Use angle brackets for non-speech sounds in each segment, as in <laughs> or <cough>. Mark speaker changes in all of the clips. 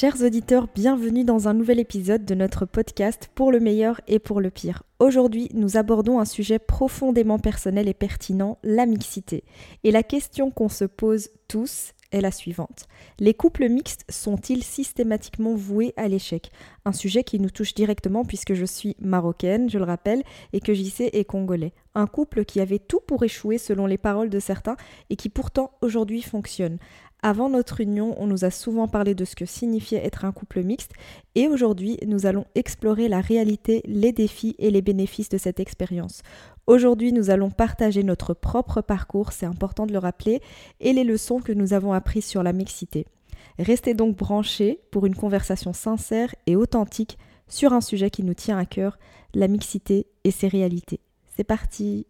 Speaker 1: Chers auditeurs, bienvenue dans un nouvel épisode de notre podcast Pour le meilleur et pour le pire. Aujourd'hui, nous abordons un sujet profondément personnel et pertinent, la mixité. Et la question qu'on se pose tous est la suivante. Les couples mixtes sont-ils systématiquement voués à l'échec? Un sujet qui nous touche directement puisque je suis marocaine, je le rappelle, et que JC est congolais. Un couple qui avait tout pour échouer selon les paroles de certains et qui pourtant aujourd'hui fonctionne. Avant notre union, on nous a souvent parlé de ce que signifiait être un couple mixte et aujourd'hui, nous allons explorer la réalité, les défis et les bénéfices de cette expérience. Aujourd'hui, nous allons partager notre propre parcours, c'est important de le rappeler, et les leçons que nous avons apprises sur la mixité. Restez donc branchés pour une conversation sincère et authentique sur un sujet qui nous tient à cœur, la mixité et ses réalités. C'est parti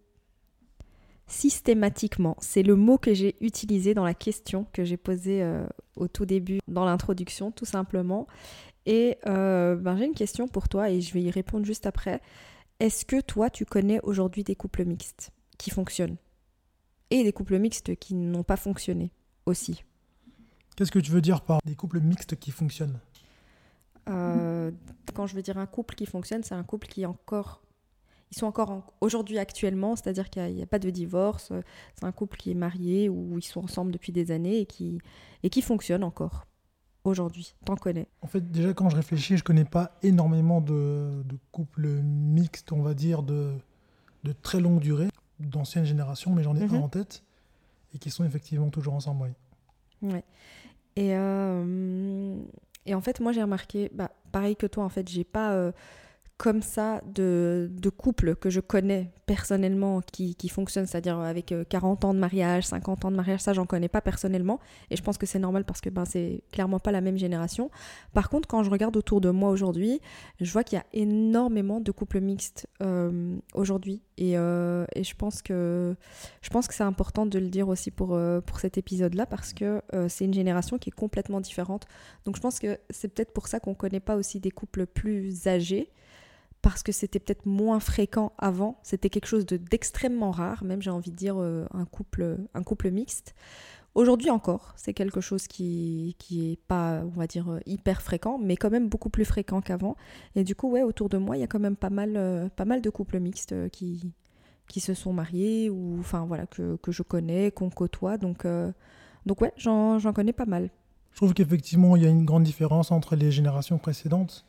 Speaker 1: systématiquement. C'est le mot que j'ai utilisé dans la question que j'ai posée euh, au tout début dans l'introduction, tout simplement. Et euh, ben, j'ai une question pour toi et je vais y répondre juste après. Est-ce que toi, tu connais aujourd'hui des couples mixtes qui fonctionnent et des couples mixtes qui n'ont pas fonctionné aussi?
Speaker 2: Qu'est-ce que tu veux dire par des couples mixtes qui fonctionnent?
Speaker 1: Euh, Quand je veux dire un couple qui fonctionne, c'est un couple qui est encore ils sont encore aujourd'hui actuellement, c'est-à-dire qu'il n'y a, pas de divorce, euh, c'est un couple qui est marié ou ils sont ensemble depuis des années et qui, et qui fonctionne encore aujourd'hui. T'en connais
Speaker 2: En fait, déjà quand je réfléchis, je connais pas énormément de, couples mixtes, on va dire, de, de très longue durée, d'anciennes générations, mais j'en ai un mhm. en tête et qui sont effectivement toujours ensemble,
Speaker 1: oui. Ouais. Et, euh, et en fait, moi j'ai remarqué, bah, pareil que toi, en fait, j'ai pas. Euh, comme ça de, de couples que je connais personnellement qui, qui fonctionnent, c'est-à-dire avec 40 euh, ans de mariage, 50 ans de mariage, ça j'en connais pas personnellement et je pense que c'est normal parce que ben, c'est clairement pas la même génération. Par contre, quand je regarde autour de moi aujourd'hui, je vois qu'il y a énormément de couples mixtes euh, aujourd'hui et, euh, et, je pense que que c'est important de le dire aussi pour, pour cet épisode-là parce que c'est une génération qui est complètement différente. Donc je pense que c'est peut-être pour ça qu'on connaît pas aussi des couples plus âgés parce que c'était peut-être moins fréquent avant, c'était quelque chose d'extrêmement rare, même j'ai envie de dire euh, un, couple, un couple mixte. Aujourd'hui encore, c'est quelque chose qui, qui pas, on va dire, euh, hyper fréquent, mais quand même beaucoup plus fréquent qu'avant. Et du coup, ouais, autour de moi, il y a quand même pas mal, euh, pas mal de couples mixtes qui, qui se sont mariés, ou enfin voilà, que, que je connais, qu'on côtoie. Donc, donc ouais, j'en connais pas mal.
Speaker 2: Je trouve qu'effectivement, il y a une grande différence entre les générations précédentes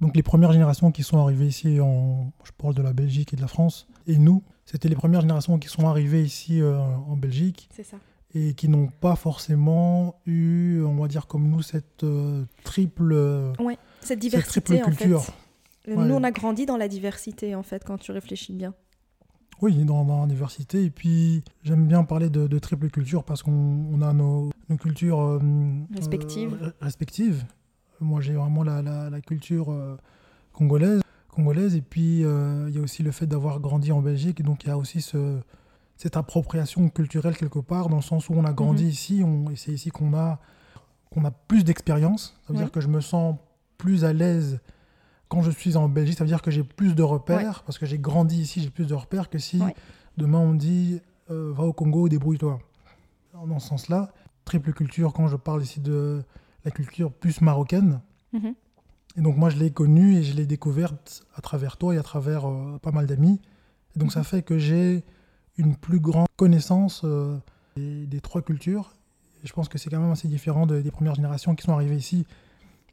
Speaker 2: donc les premières générations qui sont arrivées ici, en, je parle de la Belgique et de la France, et nous, c'était les premières générations qui sont arrivées ici euh, en Belgique.
Speaker 1: Ça.
Speaker 2: Et qui n'ont pas forcément eu, on va dire comme nous, cette euh, triple,
Speaker 1: ouais, cette diversité, cette culture. En fait. Nous, on a grandi dans la diversité, en fait, quand tu réfléchis bien.
Speaker 2: Oui, dans, la diversité. Et puis, j'aime bien parler de, triple culture parce qu'on a nos, cultures euh,
Speaker 1: respectives.
Speaker 2: respectives moi, j'ai vraiment la, la, culture euh, congolaise, congolaise. Et puis, euh, il y a aussi le fait d'avoir grandi en Belgique. Donc, il y a aussi ce, cette appropriation culturelle quelque part, dans le sens où on a grandi mhm. ici. On, et c'est ici qu'on a, qu'on a plus d'expérience. Ça veut dire que je me sens plus à l'aise quand je suis en Belgique. Ça veut dire que j'ai plus de repères. Parce que j'ai grandi ici, j'ai plus de repères que si demain on me dit euh, va au Congo, débrouille-toi. Dans ce sens-là, triple culture, quand je parle ici de la culture plus marocaine. Mhm. Et donc moi, je l'ai connue et je l'ai découverte à travers toi et à travers euh, pas mal d'amis. Et donc ça mhm. fait que j'ai une plus grande connaissance euh, des, trois cultures. Et je pense que c'est quand même assez différent des premières générations qui sont arrivées ici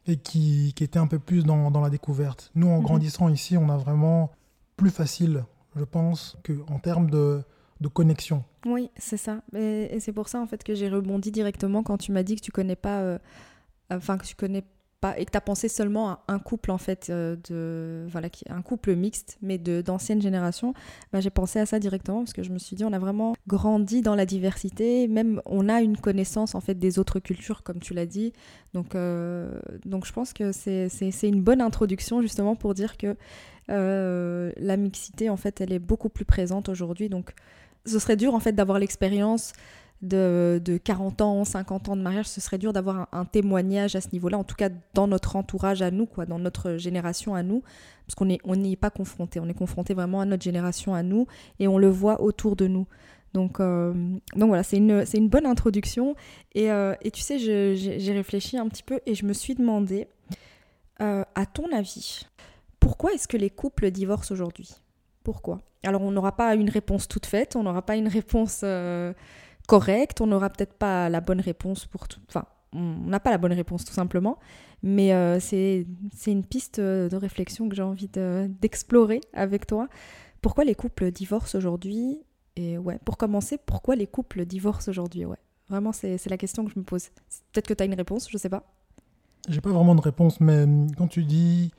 Speaker 2: et qui, qui étaient un peu plus dans, dans la découverte. Nous, en mhm. grandissant ici, on a vraiment plus facile, je pense, qu'en termes de, de connexion.
Speaker 1: Oui, c'est ça. Et, c'est pour ça en fait que j'ai rebondi directement quand tu m'as dit que tu connais pas euh, enfin que tu connais pas et que tu as pensé seulement à un couple en fait euh, de voilà un couple mixte mais de d'ancienne génération bah, j'ai pensé à ça directement parce que je me suis dit on a vraiment grandi dans la diversité. Même on a une connaissance en fait des autres cultures comme tu l'as dit. Donc euh, donc je pense que c'est une bonne introduction justement pour dire que euh, la mixité en fait elle est beaucoup plus présente aujourd'hui. Donc ce serait dur en fait d'avoir l'expérience de, de, 40 ans, 50 ans de mariage, ce serait dur d'avoir un, témoignage à ce niveau-là, en tout cas dans notre entourage à nous, quoi, dans notre génération à nous, parce qu'on n'y on est pas confronté, on est confronté vraiment à notre génération à nous, et on le voit autour de nous. Donc, euh, donc voilà, c'est une, une bonne introduction. Et, euh, et tu sais, j'ai réfléchi un petit peu et je me suis demandé, euh, à ton avis, pourquoi est-ce que les couples divorcent aujourd'hui? Pourquoi? Alors, on n'aura pas une réponse toute faite, on n'aura pas une réponse correcte, on n'aura peut-être pas la bonne réponse pour tout. Enfin, on n'a pas la bonne réponse tout simplement. Mais c'est une piste de réflexion que j'ai envie d'explorer avec toi. Pourquoi les couples divorcent aujourd'hui et ouais, pour commencer, pourquoi les couples divorcent aujourd'hui Ouais, vraiment, c'est la question que je me pose. Peut-être que tu as une réponse, je sais pas.
Speaker 2: J'ai pas vraiment de réponse, mais hum, quand tu dis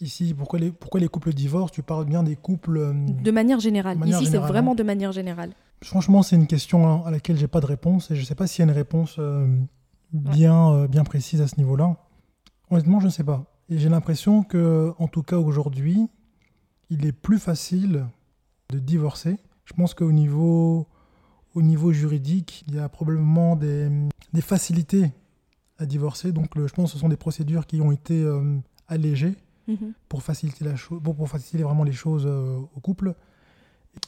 Speaker 2: ici pourquoi les, pourquoi les couples divorcent, tu parles bien des couples.
Speaker 1: De manière générale. ici, c'est vraiment hein. de manière générale.
Speaker 2: Franchement, c'est une question à laquelle j'ai pas de réponse et je sais pas s'il y a une réponse euh, bien, euh, bien précise à ce niveau-là. Honnêtement, je ne sais pas. Et j'ai l'impression que, en tout cas aujourd'hui, il est plus facile de divorcer je pense qu'au niveau, au niveau juridique, il y a probablement des, des facilités à divorcer. Donc je pense que ce sont des procédures qui ont été euh, allégées mhm. pour, faciliter la pour, pour, faciliter vraiment les choses euh, au couple.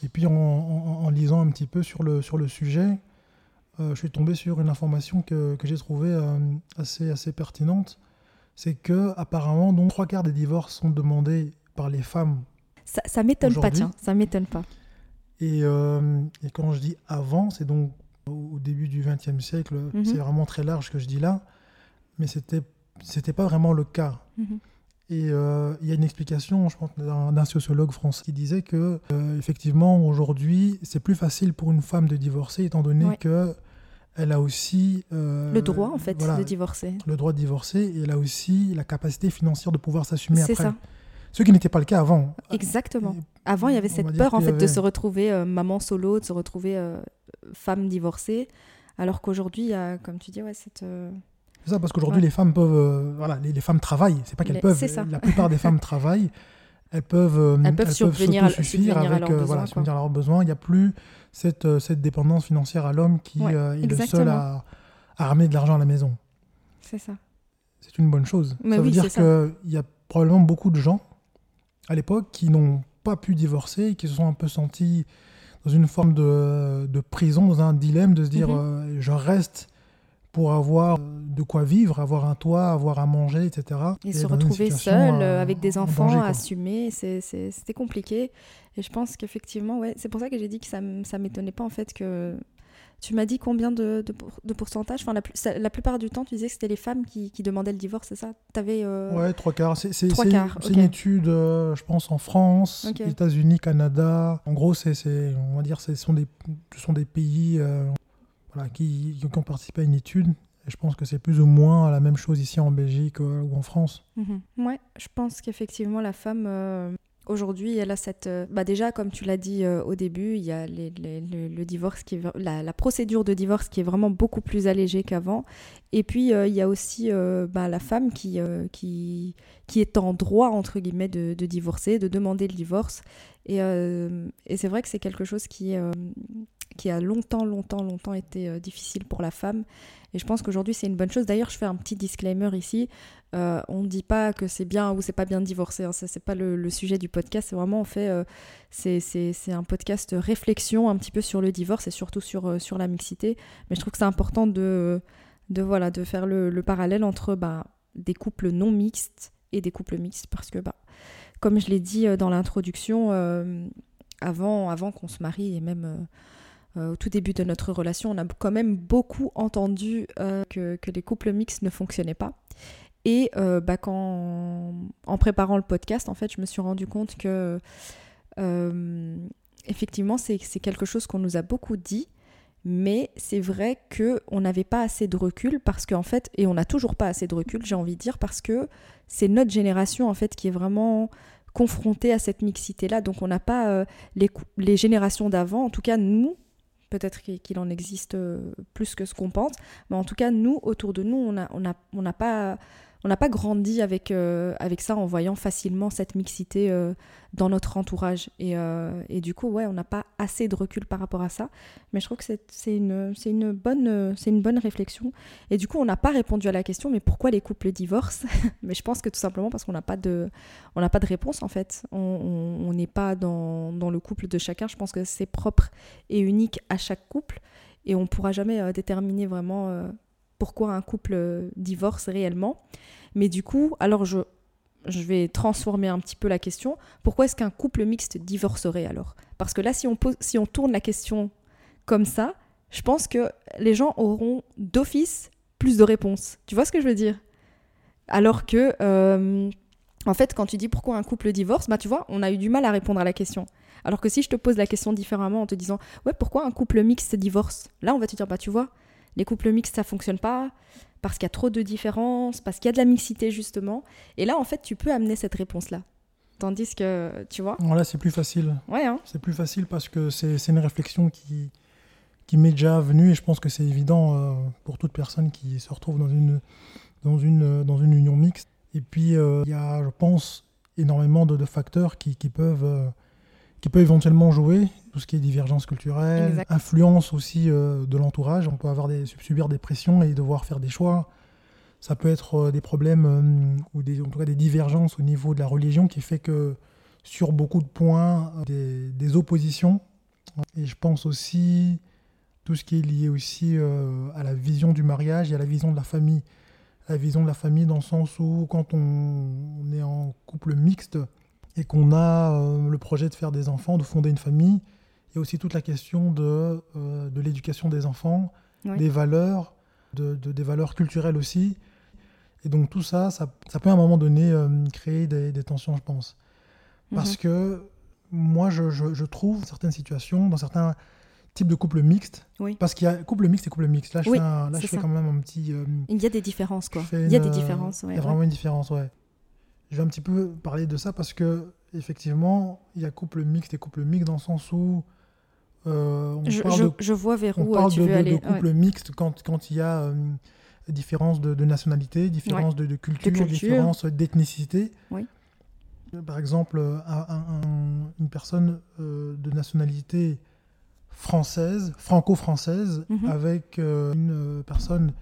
Speaker 2: Et puis en, en, lisant un petit peu sur le, sur le sujet, euh, je suis tombé sur une information que, que j'ai trouvée assez, assez pertinente. C'est que apparemment, donc, trois quarts des divorces sont demandés par les femmes.
Speaker 1: Ça, ça m'étonne pas, tiens, ça m'étonne pas.
Speaker 2: Euh, et, quand je dis avant, c'est donc au début du XXe siècle, mhm. c'est vraiment très large ce que je dis là, mais c'était c'était pas vraiment le cas. Mhm. Et euh, il y a une explication, je pense, d'un sociologue français qui disait que euh, effectivement aujourd'hui c'est plus facile pour une femme de divorcer étant donné que elle a aussi
Speaker 1: le droit en fait de divorcer.
Speaker 2: Le droit de divorcer et elle a aussi la capacité financière de pouvoir s'assumer après. C'est ça. Ce qui n'était pas le cas avant.
Speaker 1: Exactement. Avant, il y avait cette peur en fait de se retrouver euh, maman solo, de se retrouver euh, femme divorcée, alors qu'aujourd'hui, il y a, comme tu dis, ouais, cette. Euh,
Speaker 2: c'est ça, parce qu'aujourd'hui, les femmes peuvent. voilà, les, femmes travaillent. C'est pas qu'elles peuvent. Ça. La plupart des femmes <laughs> travaillent. Elles peuvent,
Speaker 1: elles peuvent, subvenir, avec
Speaker 2: à leurs besoins, voilà, leurs besoins. Il n'y a plus cette, cette dépendance financière à l'homme qui est le seul à, à ramener de l'argent à la maison.
Speaker 1: C'est ça.
Speaker 2: C'est une bonne chose. ça veut dire qu'il y a probablement beaucoup de gens à l'époque qui n'ont pas pu divorcer, qui se sont un peu sentis dans une forme de, de prison, dans un dilemme de se dire mhm. euh, je reste pour avoir de quoi vivre, avoir un toit, avoir à manger, etc.
Speaker 1: Et, se retrouver seul, euh, avec des enfants, assumer, c'était compliqué. Et je pense qu'effectivement, ouais, c'est pour ça que j'ai dit que ça ne m'étonnait pas en fait que tu m'as dit combien de, de, pourcentage enfin, la, la, plupart du temps, tu disais que c'était les femmes qui, qui, demandaient le divorce, c'est ça? Avais, euh...
Speaker 2: Ouais, trois quarts. C'est une étude, euh, je pense, en France, États-Unis, Canada. En gros, c'est, on va dire, ce sont des, ce sont des pays euh, qui, qui, ont participé à une étude. Je pense que c'est plus ou moins la même chose ici en Belgique euh, ou en France.
Speaker 1: Mm Ouais, je pense qu'effectivement, la femme Aujourd'hui, elle a cette. Euh, bah déjà, comme tu l'as dit euh, au début, il y a le, divorce qui la, procédure de divorce qui est vraiment beaucoup plus allégée qu'avant. Et puis, euh, il y a aussi bah, la femme qui, qui, qui est en droit, entre guillemets, de, de divorcer, de demander le divorce. Et, et c'est vrai que c'est quelque chose qui, qui a longtemps, longtemps, longtemps été difficile pour la femme. Et je pense qu'aujourd'hui, c'est une bonne chose. D'ailleurs, je fais un petit disclaimer ici. Euh, on ne dit pas que c'est bien ou c'est pas bien de divorcer. Hein. Ça, c'est pas le, sujet du podcast. C'est vraiment, en fait, euh, c'est un podcast réflexion un petit peu sur le divorce et surtout sur, euh, sur la mixité. Mais je trouve que c'est important de, de, voilà, de faire le, parallèle entre bah, des couples non mixtes et des couples mixtes. Parce que, bah, comme je l'ai dit dans l'introduction, avant, avant qu'on se marie et même euh, au tout début de notre relation, on a quand même beaucoup entendu euh, que, les couples mixtes ne fonctionnaient pas. Et euh, bah, quand, en préparant le podcast, en fait, je me suis rendu compte que effectivement, c'est quelque chose qu'on nous a beaucoup dit, mais c'est vrai qu'on n'avait pas assez de recul parce qu'en fait, et on n'a toujours pas assez de recul, j'ai envie de dire, parce que c'est notre génération en fait qui est vraiment confrontée à cette mixité-là. Donc on n'a pas les, les générations d'avant, en tout cas nous, Peut-être qu'il en existe euh, plus que ce qu'on pense. Mais en tout cas, nous, autour de nous, on n'a pas on n'a pas grandi avec, euh, avec ça en voyant facilement cette mixité euh, dans notre entourage. Et, euh, et, du coup, ouais, on n'a pas assez de recul par rapport à ça. Mais je trouve que c'est une, une, bonne, une bonne réflexion. Et du coup, on n'a pas répondu à la question, mais pourquoi les couples divorcent <laughs> Mais je pense que tout simplement parce qu'on n'a pas, de, pas de réponse, en fait. On n'est pas dans, dans, le couple de chacun. Je pense que c'est propre et unique à chaque couple. Et on ne pourra jamais déterminer vraiment pourquoi un couple divorce réellement. Mais du coup, alors je, je vais transformer un petit peu la question. Pourquoi est-ce qu'un couple mixte divorcerait alors? Parce que là, si on, pose, si on tourne la question comme ça, je pense que les gens auront d'office plus de réponses. Tu vois ce que je veux dire? Alors que, euh, en fait, quand tu dis pourquoi un couple divorce, bah tu vois, on a eu du mal à répondre à la question. Alors que si je te pose la question différemment en te disant, ouais, pourquoi un couple mixte divorce? Là, on va te dire, bah tu vois, les couples mixtes, ça fonctionne pas parce qu'il y a trop de différences, parce qu'il y a de la mixité justement. Et là, en fait, tu peux amener cette réponse-là. Tandis que, tu vois.
Speaker 2: Voilà, c'est plus facile.
Speaker 1: Ouais. Hein.
Speaker 2: c'est plus facile parce que c'est une réflexion qui, qui m'est déjà venue et je pense que c'est évident euh, pour toute personne qui se retrouve dans une, dans une, dans une union mixte. Et puis, euh, il y a, je pense, énormément de, facteurs qui, qui peuvent. Euh, qui peut éventuellement jouer, tout ce qui est divergence culturelle, influence aussi euh, de l'entourage. On peut avoir des, subir des pressions et devoir faire des choix. Ça peut être euh, des problèmes euh, ou des, en tout cas des divergences au niveau de la religion qui fait que sur beaucoup de points, des, des oppositions. Et je pense aussi tout ce qui est lié aussi à la vision du mariage et à la vision de la famille. La vision de la famille dans le sens où quand on est en couple mixte, et qu'on a le projet de faire des enfants, de fonder une famille, il y a aussi toute la question de, euh, de l'éducation des enfants, des valeurs, de, des valeurs culturelles aussi. Et donc tout ça, ça, ça peut à un moment donné euh, créer des, des, tensions, je pense. Parce mhm. que moi, je, je, trouve certaines situations, dans certains types de couples mixtes, parce qu'il y a couple mixte et couple mixte. Là, je, fais, là, je fais, quand même un petit...
Speaker 1: il y a des différences, quoi. Il y a des différences,
Speaker 2: Il y a vraiment une différence, ouais. Je vais un petit peu parler de ça parce que effectivement, il y a couple mixte et couple mixte dans le sens où
Speaker 1: euh, on je, parle de, je, vois vers où
Speaker 2: euh,
Speaker 1: tu veux
Speaker 2: de,
Speaker 1: aller.
Speaker 2: De couple mixte quand, quand il y a euh, différence de, nationalité, différence de, culture, culture, différence d'ethnicité.
Speaker 1: Oui.
Speaker 2: Par exemple, une personne de nationalité française, franco-française, mhm. avec une personne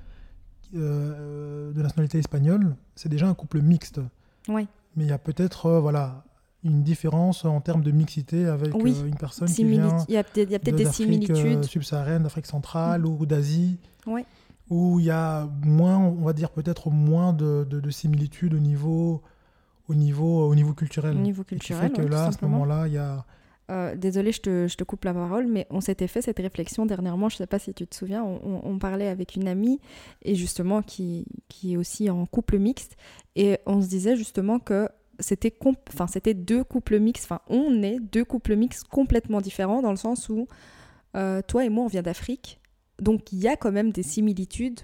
Speaker 2: de nationalité espagnole, c'est déjà un couple mixte.
Speaker 1: Oui.
Speaker 2: Mais il y a peut-être euh, voilà, une différence en termes de mixité avec euh, une personne qui vient
Speaker 1: Il y a peut-être des euh, similitudes.
Speaker 2: subsaharienne, d'Afrique centrale ou d'Asie.
Speaker 1: Oui.
Speaker 2: Où il y a moins, on va dire peut-être moins de, de, similitudes au niveau, au, niveau, au niveau culturel.
Speaker 1: Au niveau culturel,
Speaker 2: que là, à ce moment-là, il y a
Speaker 1: euh, désolée, je te, je te, coupe la parole, mais on s'était fait cette réflexion dernièrement, je ne sais pas si tu te souviens, on, parlait avec une amie, et justement, qui, qui, est aussi en couple mixte, et on se disait justement que c'était enfin, deux couples mixtes, enfin, on est deux couples mixtes complètement différents, dans le sens où euh, toi et moi, on vient d'Afrique, donc il y a quand même des similitudes,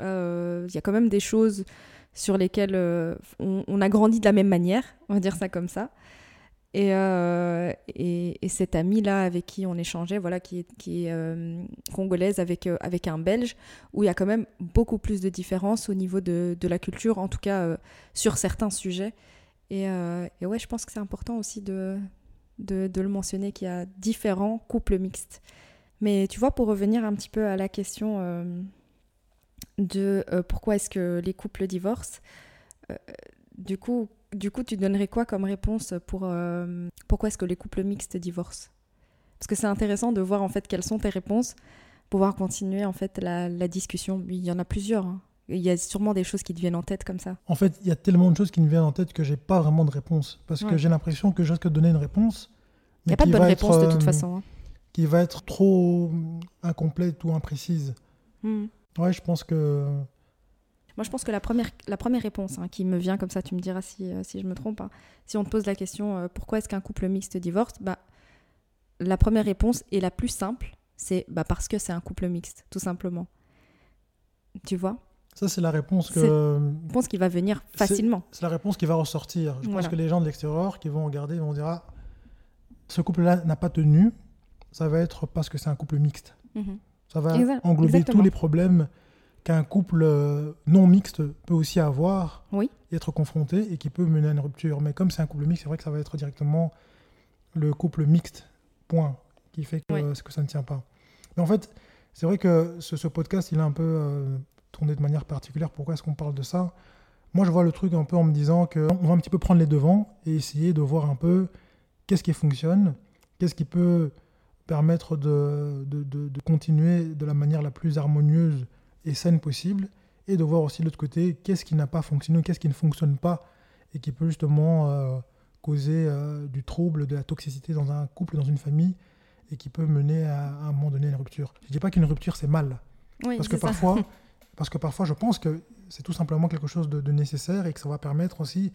Speaker 1: euh, il y a quand même des choses sur lesquelles on, on, a grandi de la même manière, on va dire ça comme ça. Euh, et, et, cette amie-là avec qui on échangeait, voilà, qui est, qui est euh, congolaise avec, euh, avec un Belge, où il y a quand même beaucoup plus de différences au niveau de, de la culture, en tout cas sur certains sujets. Et, et, ouais, je pense que c'est important aussi de, de, le mentionner qu'il y a différents couples mixtes. Mais tu vois, pour revenir un petit peu à la question de pourquoi est-ce que les couples divorcent, du coup, du coup, tu donnerais quoi comme réponse pour euh, pourquoi est-ce que les couples mixtes divorcent? Parce que c'est intéressant de voir en fait quelles sont tes réponses, pouvoir continuer en fait la, discussion. Il y en a plusieurs. Hein. Il y a sûrement des choses qui te viennent en tête comme ça.
Speaker 2: En fait, il y a tellement de choses qui me viennent en tête que j'ai pas vraiment de réponse. Parce que j'ai l'impression que je risque de donner une réponse.
Speaker 1: Il n'y a pas de bonne réponse de toute euh, façon. Hein.
Speaker 2: Qui va être trop incomplète ou imprécise.
Speaker 1: Hmm.
Speaker 2: Ouais, je pense que
Speaker 1: moi, je pense que la première, la première réponse hein, qui me vient comme ça, tu me diras si, euh, si je me trompe, hein, si on te pose la question euh, pourquoi est-ce qu'un couple mixte divorce, bah, la première réponse est la plus simple, c'est bah, parce que c'est un couple mixte, tout simplement. Tu vois?
Speaker 2: Ça, c'est la réponse que.
Speaker 1: la réponse qui va venir facilement.
Speaker 2: C'est la réponse qui va ressortir. Je pense que les gens de l'extérieur qui vont regarder vont dire ah, ce couple-là n'a pas tenu. Ça va être parce que c'est un couple mixte.
Speaker 1: Mhm.
Speaker 2: Ça va englober tous les problèmes qu'un couple euh, non mixte peut aussi avoir
Speaker 1: Oui.
Speaker 2: et être confronté et qui peut mener à une rupture. Mais comme c'est un couple mixte, c'est vrai que ça va être directement le couple mixte, point, qui fait que,
Speaker 1: Oui.
Speaker 2: que ça ne tient pas. Mais en fait, c'est vrai que ce, ce podcast, il est un peu euh, de manière particulière. Pourquoi est-ce qu'on parle de ça? Moi, je vois le truc un peu en me disant qu'on va un petit peu prendre les devants et essayer de voir un peu qu'est-ce qui fonctionne, qu'est-ce qui peut permettre de, de, de- de continuer de la manière la plus harmonieuse et saine possible, et de voir aussi de l'autre côté qu'est-ce qui n'a pas fonctionné, qu'est-ce qui ne fonctionne pas, et qui peut justement euh, causer euh, du trouble, de la toxicité dans un couple, dans une famille, et qui peut mener à, à un moment donné à une rupture. Je ne dis pas qu'une rupture c'est mal,
Speaker 1: Oui,
Speaker 2: parce que parfois, <laughs> parce que parfois, je pense que c'est tout simplement quelque chose de, de nécessaire et que ça va permettre aussi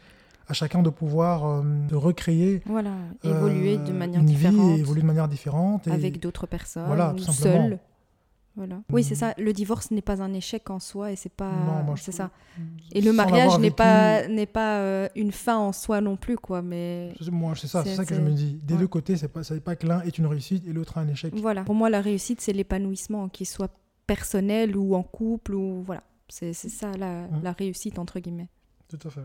Speaker 2: à chacun de pouvoir euh, de recréer
Speaker 1: Voilà, évoluer de
Speaker 2: euh,
Speaker 1: manière
Speaker 2: une
Speaker 1: différente.
Speaker 2: vie et évoluer de manière différente. Et
Speaker 1: avec d'autres personnes
Speaker 2: Voilà,
Speaker 1: ou
Speaker 2: tout simplement.
Speaker 1: seul. Voilà. Oui, c'est
Speaker 2: Mm.
Speaker 1: ça. Le divorce n'est pas un échec en soi et c'est pas. C'est ça. Et le mariage n'est pas n'est pas euh, une fin en soi non plus, quoi. Mais
Speaker 2: c'est- Moi, c'est ça, c'est ça que je me dis. Des
Speaker 1: ouais.
Speaker 2: deux côtés, c'est pas, pas que l'un est une réussite et l'autre un échec.
Speaker 1: voilà. Pour moi, la réussite, c'est l'épanouissement, qu'il soit personnel ou en couple ou voilà. C'est ça la, la réussite entre guillemets.
Speaker 2: Tout à fait.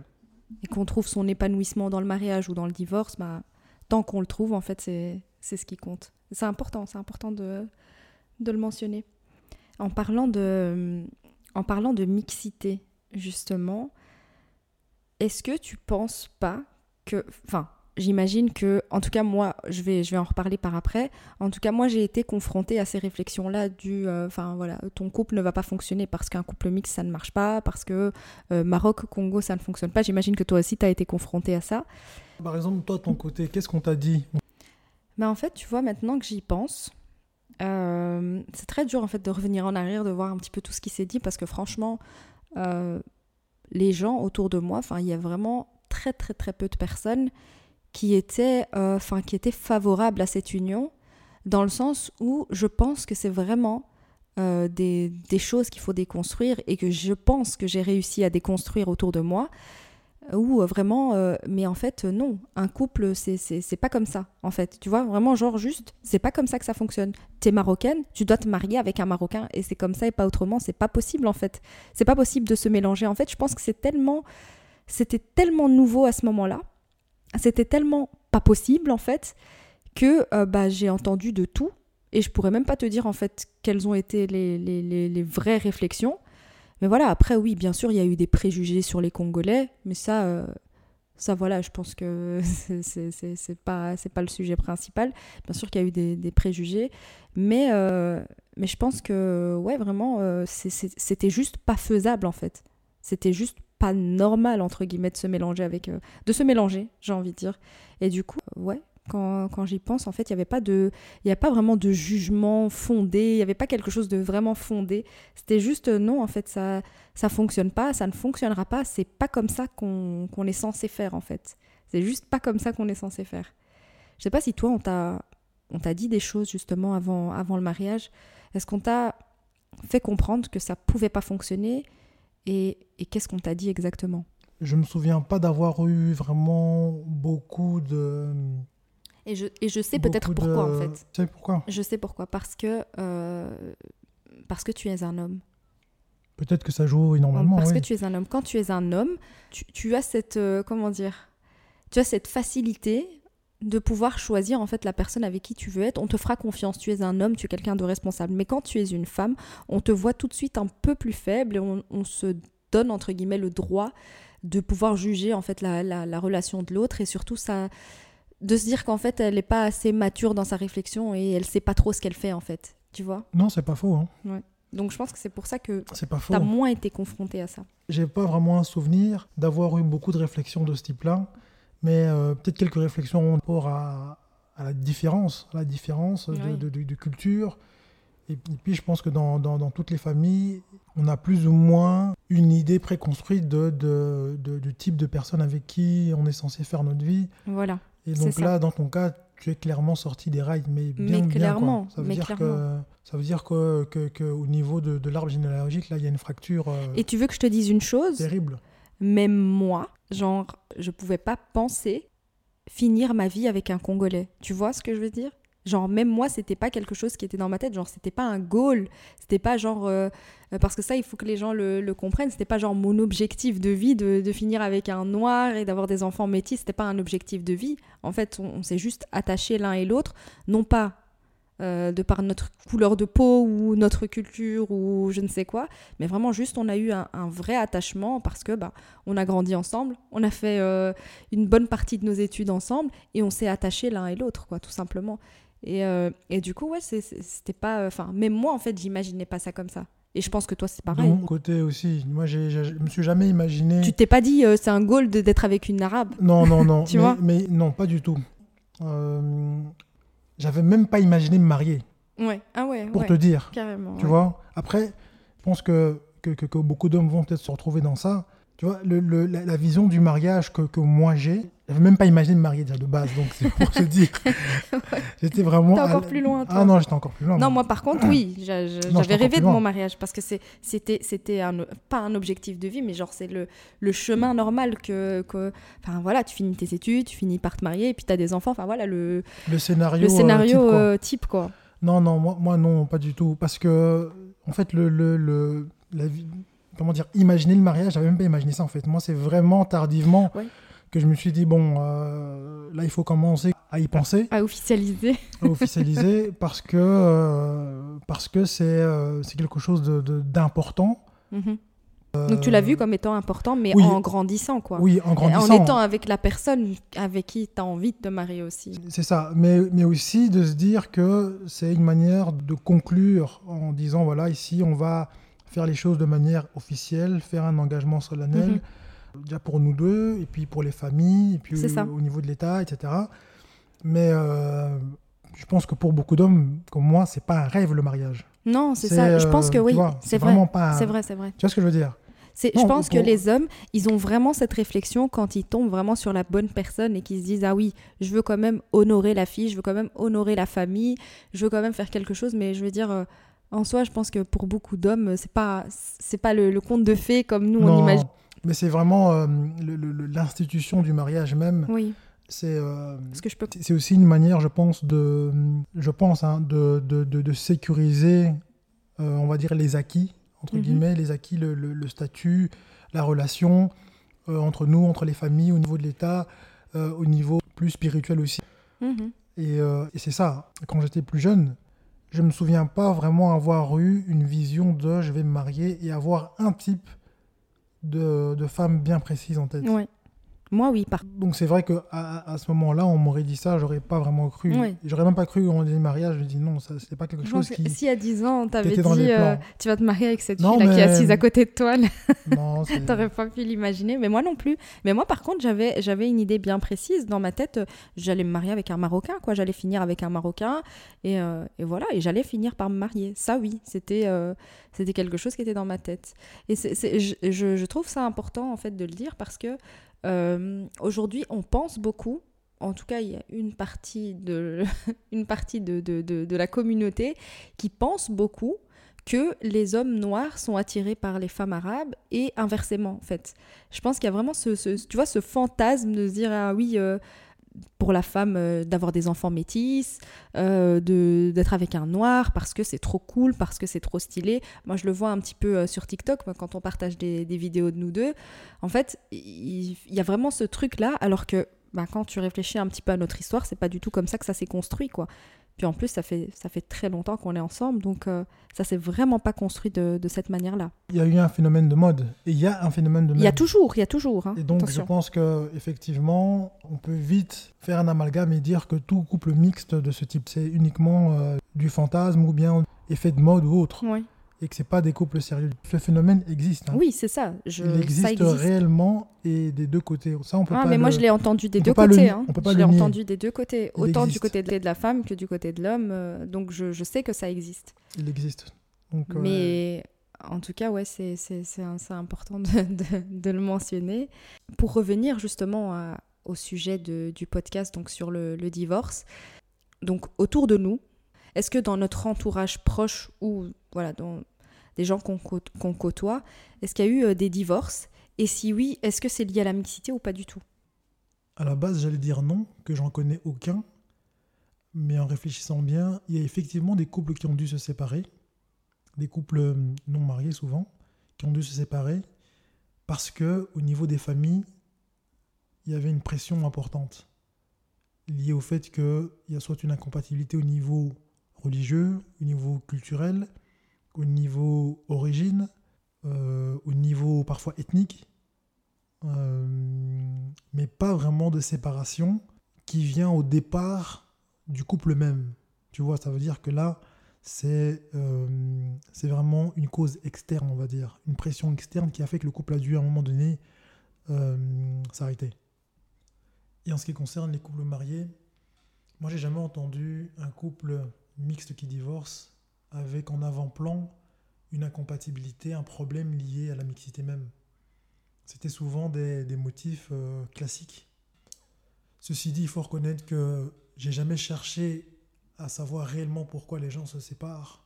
Speaker 1: Et qu'on trouve son épanouissement dans le mariage ou dans le divorce, bah tant qu'on le trouve, en fait, c'est c'est ce qui compte. C'est important, c'est important de de le mentionner. En parlant de, en parlant de mixité, justement, est-ce que tu penses pas que. Enfin, j'imagine que. En tout cas, moi, je vais, je vais en reparler par après. En tout cas, moi, j'ai été confrontée à ces réflexions-là du. euh, Enfin, voilà, ton couple ne va pas fonctionner parce qu'un couple mixte, ça ne marche pas, parce que euh, Maroc-Congo, ça ne fonctionne pas. J'imagine que toi aussi, tu as été confrontée à ça.
Speaker 2: Par exemple, toi, de ton côté, qu'est-ce qu'on t'a dit?
Speaker 1: Mais en fait, tu vois, maintenant que j'y pense, euh, c'est très dur en fait de revenir en arrière, de voir un petit peu tout ce qui s'est dit, parce que franchement, les gens autour de moi, enfin, il y a vraiment très très très peu de personnes qui étaient, euh, qui étaient favorables à cette union, dans le sens où je pense que c'est vraiment euh, des, des choses qu'il faut déconstruire et que je pense que j'ai réussi à déconstruire autour de moi. Ou euh, vraiment, euh, mais en fait, non, un couple, c'est pas comme ça, en fait. Tu vois, vraiment, genre, juste, c'est pas comme ça que ça fonctionne. T'es marocaine, tu dois te marier avec un Marocain, et c'est comme ça et pas autrement, c'est pas possible, en fait. C'est pas possible de se mélanger. En fait, je pense que c'est tellement. C'était tellement nouveau à ce moment-là, c'était tellement pas possible, en fait, que euh, bah, j'ai entendu de tout, et je pourrais même pas te dire, en fait, quelles ont été les, les, les, vraies réflexions. Mais voilà, après, oui, bien sûr, il y a eu des préjugés sur les Congolais, mais ça, euh, ça voilà, je pense que <laughs> c'est- pas, pas le sujet principal. Bien sûr qu'il y a eu des, des préjugés, mais, euh, mais je pense que, ouais, vraiment, c'était juste pas faisable, en fait. C'était juste pas normal, entre guillemets, de se mélanger avec... euh, de se mélanger, j'ai envie de dire. Et du coup, euh, ouais, quand, quand j'y pense, en fait, il n'y avait pas de... Il a pas vraiment de jugement fondé, il n'y avait pas quelque chose de vraiment fondé. C'était juste, euh, non, en fait, ça ça fonctionne pas, ça ne fonctionnera pas, c'est pas comme ça qu'on qu'on est censé faire en fait. C'est juste pas comme ça qu'on est censé faire. Je sais pas si toi on t'a on t'a dit des choses justement avant avant le mariage. Est-ce qu'on t'a fait comprendre que ça pouvait pas fonctionner et, et qu'est-ce qu'on t'a dit exactement?
Speaker 2: Je me souviens pas d'avoir eu vraiment beaucoup de.
Speaker 1: et je, et je sais peut-être pourquoi
Speaker 2: de-
Speaker 1: en fait.
Speaker 2: Tu sais pourquoi?
Speaker 1: Je sais pourquoi parce que euh, parce que tu es un homme.
Speaker 2: Peut-être que ça joue énormément.
Speaker 1: Parce
Speaker 2: oui.
Speaker 1: que tu es un homme. Quand tu es un homme, tu, tu as cette euh, comment dire, tu as cette facilité de pouvoir choisir en fait la personne avec qui tu veux être. On te fera confiance. Tu es un homme, tu es quelqu'un de responsable. Mais quand tu es une femme, on te voit tout de suite un peu plus faible et on, on se donne entre guillemets le droit de pouvoir juger en fait la, la- la relation de l'autre et surtout ça de se dire qu'en fait elle n'est pas assez mature dans sa réflexion et elle sait pas trop ce qu'elle fait en fait. Tu vois?
Speaker 2: Non, c'est pas faux. hein.
Speaker 1: Donc je pense que c'est pour ça que
Speaker 2: C'est pas faux.
Speaker 1: tu as moins été confronté à ça.
Speaker 2: J'ai pas vraiment un souvenir d'avoir eu beaucoup de réflexions de ce type-là, mais euh, peut-être quelques réflexions par rapport à, à la différence, à la différence de,
Speaker 1: Oui.
Speaker 2: de- de- de culture. Et puis, je pense que dans, dans- dans toutes les familles, on a plus ou moins une idée préconstruite de, du type de personne avec qui on est censé faire notre vie.
Speaker 1: Voilà.
Speaker 2: Et donc
Speaker 1: ça.
Speaker 2: là, dans ton cas, tu es clairement sorti des rails, mais bien,
Speaker 1: Mais
Speaker 2: bien, quoi.
Speaker 1: clairement,
Speaker 2: Ça veut
Speaker 1: mais
Speaker 2: dire
Speaker 1: clairement.
Speaker 2: que ça veut dire que, que- que au niveau de, de l'arbre généalogique, là, il y a une fracture euh,
Speaker 1: Et tu veux que je te dise une chose?
Speaker 2: terrible.
Speaker 1: Même moi, genre, je pouvais pas penser finir ma vie avec un Congolais. Tu vois ce que je veux dire? Genre, même moi, c'était pas quelque chose qui était dans ma tête. Genre, c'était pas un goal. C'était pas genre. euh, euh, parce que ça, il faut que les gens le, le comprennent. C'était pas genre mon objectif de vie de, finir avec un noir et d'avoir des enfants métis. C'était pas un objectif de vie. En fait, on, on s'est juste attachés l'un et l'autre. Non pas euh, de par notre couleur de peau ou notre culture ou je ne sais quoi. Mais vraiment, juste, on a eu un, un vrai attachement parce que bah, on a grandi ensemble, on a fait euh, une bonne partie de nos études ensemble et on s'est attachés l'un et l'autre, quoi, tout simplement. Et, euh, et du coup, ouais, c'était pas. Enfin, même moi, en fait, j'imaginais pas ça comme ça. Et je pense que toi, c'est
Speaker 2: De
Speaker 1: pareil.
Speaker 2: mon côté aussi, moi, j'ai- je me suis jamais imaginé.
Speaker 1: Tu t'es pas dit, euh, c'est un goal de- d'être avec une arabe?
Speaker 2: Non, non, non. <laughs>
Speaker 1: Tu
Speaker 2: mais,
Speaker 1: vois
Speaker 2: mais non, pas du tout. Euh, J'avais même pas imaginé me marier,
Speaker 1: Ouais, ah ouais,
Speaker 2: pour
Speaker 1: ouais,
Speaker 2: te dire.
Speaker 1: carrément.
Speaker 2: Tu
Speaker 1: ouais.
Speaker 2: vois? Après, je pense que, que, que- que beaucoup d'hommes vont peut-être se retrouver dans ça. Tu vois, le, le- la, la vision du mariage que, que moi j'ai, j'avais même pas imaginé me marier déjà de base, donc c'est pour te dire. <laughs> J'étais vraiment.
Speaker 1: T'es encore plus loin, toi.
Speaker 2: Ah non, j'étais encore plus loin.
Speaker 1: Non, moi par contre, oui, j'avais rêvé de mon mariage parce que c'était c'était un, pas un objectif de vie, mais genre c'est le, le chemin normal que, que. Enfin voilà, tu finis tes études, tu finis par te marier et puis tu as des enfants. Enfin voilà, le,
Speaker 2: Le scénario.
Speaker 1: le
Speaker 2: euh,
Speaker 1: scénario
Speaker 2: type, quoi.
Speaker 1: euh, type quoi.
Speaker 2: Non, non, moi, moi non, pas du tout. Parce que, en fait, le, le, le- la vie, comment dire, imaginer le mariage, j'avais même pas imaginé ça en fait. Moi, c'est vraiment tardivement
Speaker 1: Ouais.
Speaker 2: Que je me suis dit, bon, euh, là, il faut commencer à y penser,
Speaker 1: À officialiser.
Speaker 2: à officialiser, <laughs> parce que euh, parce que c'est euh, c'est quelque chose de- de- d'important.
Speaker 1: Mhm. Donc tu l'as vu comme étant important, mais
Speaker 2: oui.
Speaker 1: en grandissant quoi.
Speaker 2: Oui, en grandissant.
Speaker 1: En étant avec la personne avec qui tu as envie de te marier aussi.
Speaker 2: C'est ça, mais, mais aussi de se dire que c'est une manière de conclure en disant voilà, ici on va faire les choses de manière officielle, faire un engagement solennel,
Speaker 1: Mhm.
Speaker 2: Déjà pour nous deux, et puis pour les familles, et puis au, niveau de l'État, etc. Mais euh, je pense que pour beaucoup d'hommes comme moi, c'est pas un rêve le mariage.
Speaker 1: Non, c'est ça. Je pense que
Speaker 2: euh, tu
Speaker 1: oui, c'est vrai.
Speaker 2: vraiment pas un-
Speaker 1: C'est vrai, c'est vrai.
Speaker 2: Tu vois ce que je veux dire? Non,
Speaker 1: je pense que les hommes, ils ont vraiment cette réflexion quand ils tombent vraiment sur la bonne personne et qu'ils se disent ah oui, je veux quand même honorer la fille, je veux quand même honorer la famille, je veux quand même faire quelque chose. Mais je veux dire, euh, en soi, je pense que pour beaucoup d'hommes, c'est pas c'est pas le, le conte de fées comme nous on imagine.
Speaker 2: Mais c'est vraiment euh, l'institution du mariage même.
Speaker 1: Oui,
Speaker 2: C'est euh,
Speaker 1: je peux.
Speaker 2: Aussi une manière, je pense, de, je pense, hein, de, de, de- de sécuriser, euh, on va dire, les acquis, entre
Speaker 1: Mhm.
Speaker 2: guillemets, les acquis, le, le- le statut, la relation euh, entre nous, entre les familles, au niveau de l'État, au niveau plus spirituel aussi.
Speaker 1: Mhm.
Speaker 2: Et, euh, et c'est ça, quand j'étais plus jeune, je me souviens pas vraiment avoir eu une vision de je vais me marier et avoir un type de, de femme bien précise en tête.
Speaker 1: Moi, oui, par
Speaker 2: Donc c'est vrai que à, à ce moment-là, on m'aurait dit ça, j'aurais pas vraiment cru.
Speaker 1: Ouais.
Speaker 2: J'aurais même pas cru quand on dit mariage, je dis non, ça c'est pas quelque
Speaker 1: Je
Speaker 2: chose qui.
Speaker 1: Si à 10 ans, on t'avait dit euh, tu vas te marier avec cette
Speaker 2: Non,
Speaker 1: fille là qui est assise à côté de toi, là, <laughs>
Speaker 2: Non, <laughs>
Speaker 1: t'aurais pas pu l'imaginer. Mais moi non plus. Mais moi, par contre, j'avais j'avais une idée bien précise dans ma tête. J'allais me marier avec un Marocain, quoi. J'allais finir avec un Marocain. Et, euh, et voilà. Et j'allais finir par me marier. Ça, oui. C'était euh, c'était quelque chose qui était dans ma tête. Et c'est je trouve ça important, en fait, de le dire parce que euh, aujourd'hui, on pense beaucoup. En tout cas, il y a une partie de, <laughs> une partie de, de, de, de la communauté qui pense beaucoup que les hommes noirs sont attirés par les femmes arabes et inversement en fait. Je pense qu'il y a vraiment ce, tu vois, ce fantasme de se dire ah oui euh, pour la femme euh, d'avoir des enfants métis, euh, de d'être avec un noir parce que c'est trop cool, parce que c'est trop stylé. Moi je le vois un petit peu euh, sur TikTok quand on partage des, des vidéos de nous deux. En fait, il, y a vraiment ce truc là alors que bah, quand tu réfléchis un petit peu à notre histoire, c'est pas du tout comme ça que ça s'est construit quoi. Puis en plus, ça fait, ça fait très longtemps qu'on est ensemble, donc euh, ça s'est vraiment pas construit de, de cette manière-là.
Speaker 2: Il y a eu un phénomène de mode. Et il y a un phénomène de mode.
Speaker 1: Il y a toujours, il y a toujours. hein,
Speaker 2: Et donc
Speaker 1: attention.
Speaker 2: je pense que effectivement, on peut vite faire un amalgame et dire que tout couple mixte de ce type, c'est uniquement euh, du fantasme ou bien effet de mode ou autre,
Speaker 1: Ouais.
Speaker 2: Et que c'est pas des couples sérieux. Ce phénomène existe. hein.
Speaker 1: Oui, c'est ça. Je,
Speaker 2: Il
Speaker 1: ça
Speaker 2: existe, réellement et des deux côtés. Ça, on peut
Speaker 1: Ah,
Speaker 2: pas
Speaker 1: mais moi,
Speaker 2: le-
Speaker 1: je l'ai entendu des
Speaker 2: on
Speaker 1: deux
Speaker 2: le
Speaker 1: côtés. hein.
Speaker 2: on peut pas
Speaker 1: Je
Speaker 2: le
Speaker 1: l'ai entendu des deux côtés,
Speaker 2: Il
Speaker 1: autant du côté de la femme que du côté de l'homme. euh, donc, je, je sais que ça existe.
Speaker 2: Il existe. Donc, euh,
Speaker 1: Mais en tout cas, ouais, c'est important de, de- de le mentionner. Pour revenir justement à- au sujet de- du podcast, donc sur le, le divorce, donc autour de nous, est-ce que dans notre entourage proche ou voilà, dans des gens qu'on côtoie, est-ce qu'il y a eu euh, des divorces? Et si oui, est-ce que c'est lié à la mixité ou pas du tout?
Speaker 2: À la base, j'allais dire non, que j'en connais aucun. mais en réfléchissant bien, il y a effectivement des couples qui ont dû se séparer, des couples non mariés souvent, qui ont dû se séparer parce que au niveau des familles, il y avait une pression importante liée au fait qu'il y a soit une incompatibilité au niveau religieux, au niveau culturel, au niveau origine, euh, au niveau parfois ethnique, euh, mais pas vraiment de séparation qui vient au départ du couple même. Tu vois, ça veut dire que là, c'est euh, c'est vraiment une cause externe, on va dire, une pression externe qui a fait que le couple a dû à un moment donné s'arrêter. Et en ce qui concerne les couples mariés, moi j'ai jamais entendu un couple mixte qui divorce avec en avant-plan une incompatibilité, un problème lié à la mixité même. C'était souvent des, motifs euh, classiques. Ceci dit, il faut reconnaître que j'ai jamais cherché à savoir réellement pourquoi les gens se séparent.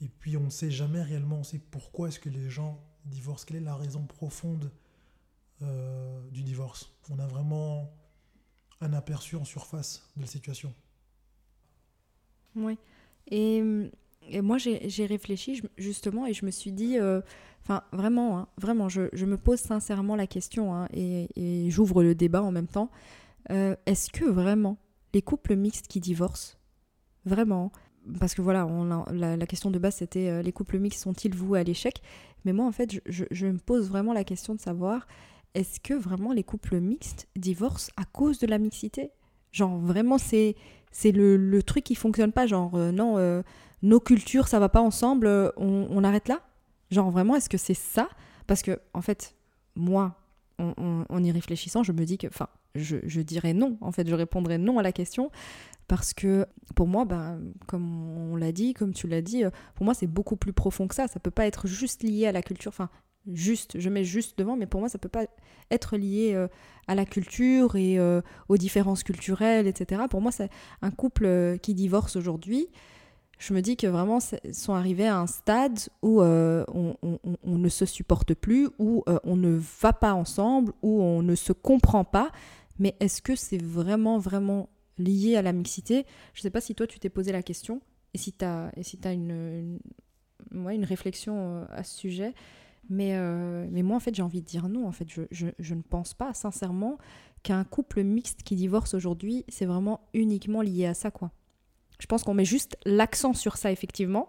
Speaker 2: Et puis on ne sait jamais réellement on sait pourquoi est-ce que les gens divorcent, quelle est la raison profonde euh, du divorce? On a vraiment un aperçu en surface de la situation.
Speaker 1: Oui. Et, moi, j'ai réfléchi justement et je me suis dit, euh, enfin vraiment, hein, vraiment, je, me pose sincèrement la question hein, et, j'ouvre le débat en même temps. Euh, est-ce que vraiment les couples mixtes qui divorcent, vraiment, parce que voilà, la, question de base c'était les couples mixtes sont-ils voués à l'échec? Mais moi en fait, je, me pose vraiment la question de savoir est-ce que vraiment les couples mixtes divorcent à cause de la mixité? Genre vraiment c'est c'est le, truc qui fonctionne pas, genre euh, non, euh, nos cultures ça va pas ensemble, euh, on, arrête là? Genre vraiment est-ce que c'est ça? Parce que en fait, moi, en, y réfléchissant, je me dis que, enfin, je, dirais non, en fait, je répondrais non à la question, parce que pour moi, ben, comme on l'a dit, comme tu l'as dit, pour moi c'est beaucoup plus profond que ça, ça peut pas être juste lié à la culture, enfin, juste, je mets juste devant, mais pour moi, ça peut pas être lié euh, à la culture et euh, aux différences culturelles, etc. Pour moi, c'est un couple euh, qui divorce aujourd'hui. Je me dis que vraiment, sont arrivés à un stade où on, ne se supporte plus, où on ne va pas ensemble, où on ne se comprend pas. Mais est-ce que c'est vraiment, vraiment lié à la mixité? Je ne sais pas si toi, tu t'es posé la question et si tu as, si une, une réflexion à ce sujet. Mais, euh, mais moi, en fait, j'ai envie de dire non. En fait, je, je, je ne pense pas, sincèrement, qu'un couple mixte qui divorce aujourd'hui, c'est vraiment uniquement lié à ça, quoi. Je pense qu'on met juste l'accent sur ça, effectivement,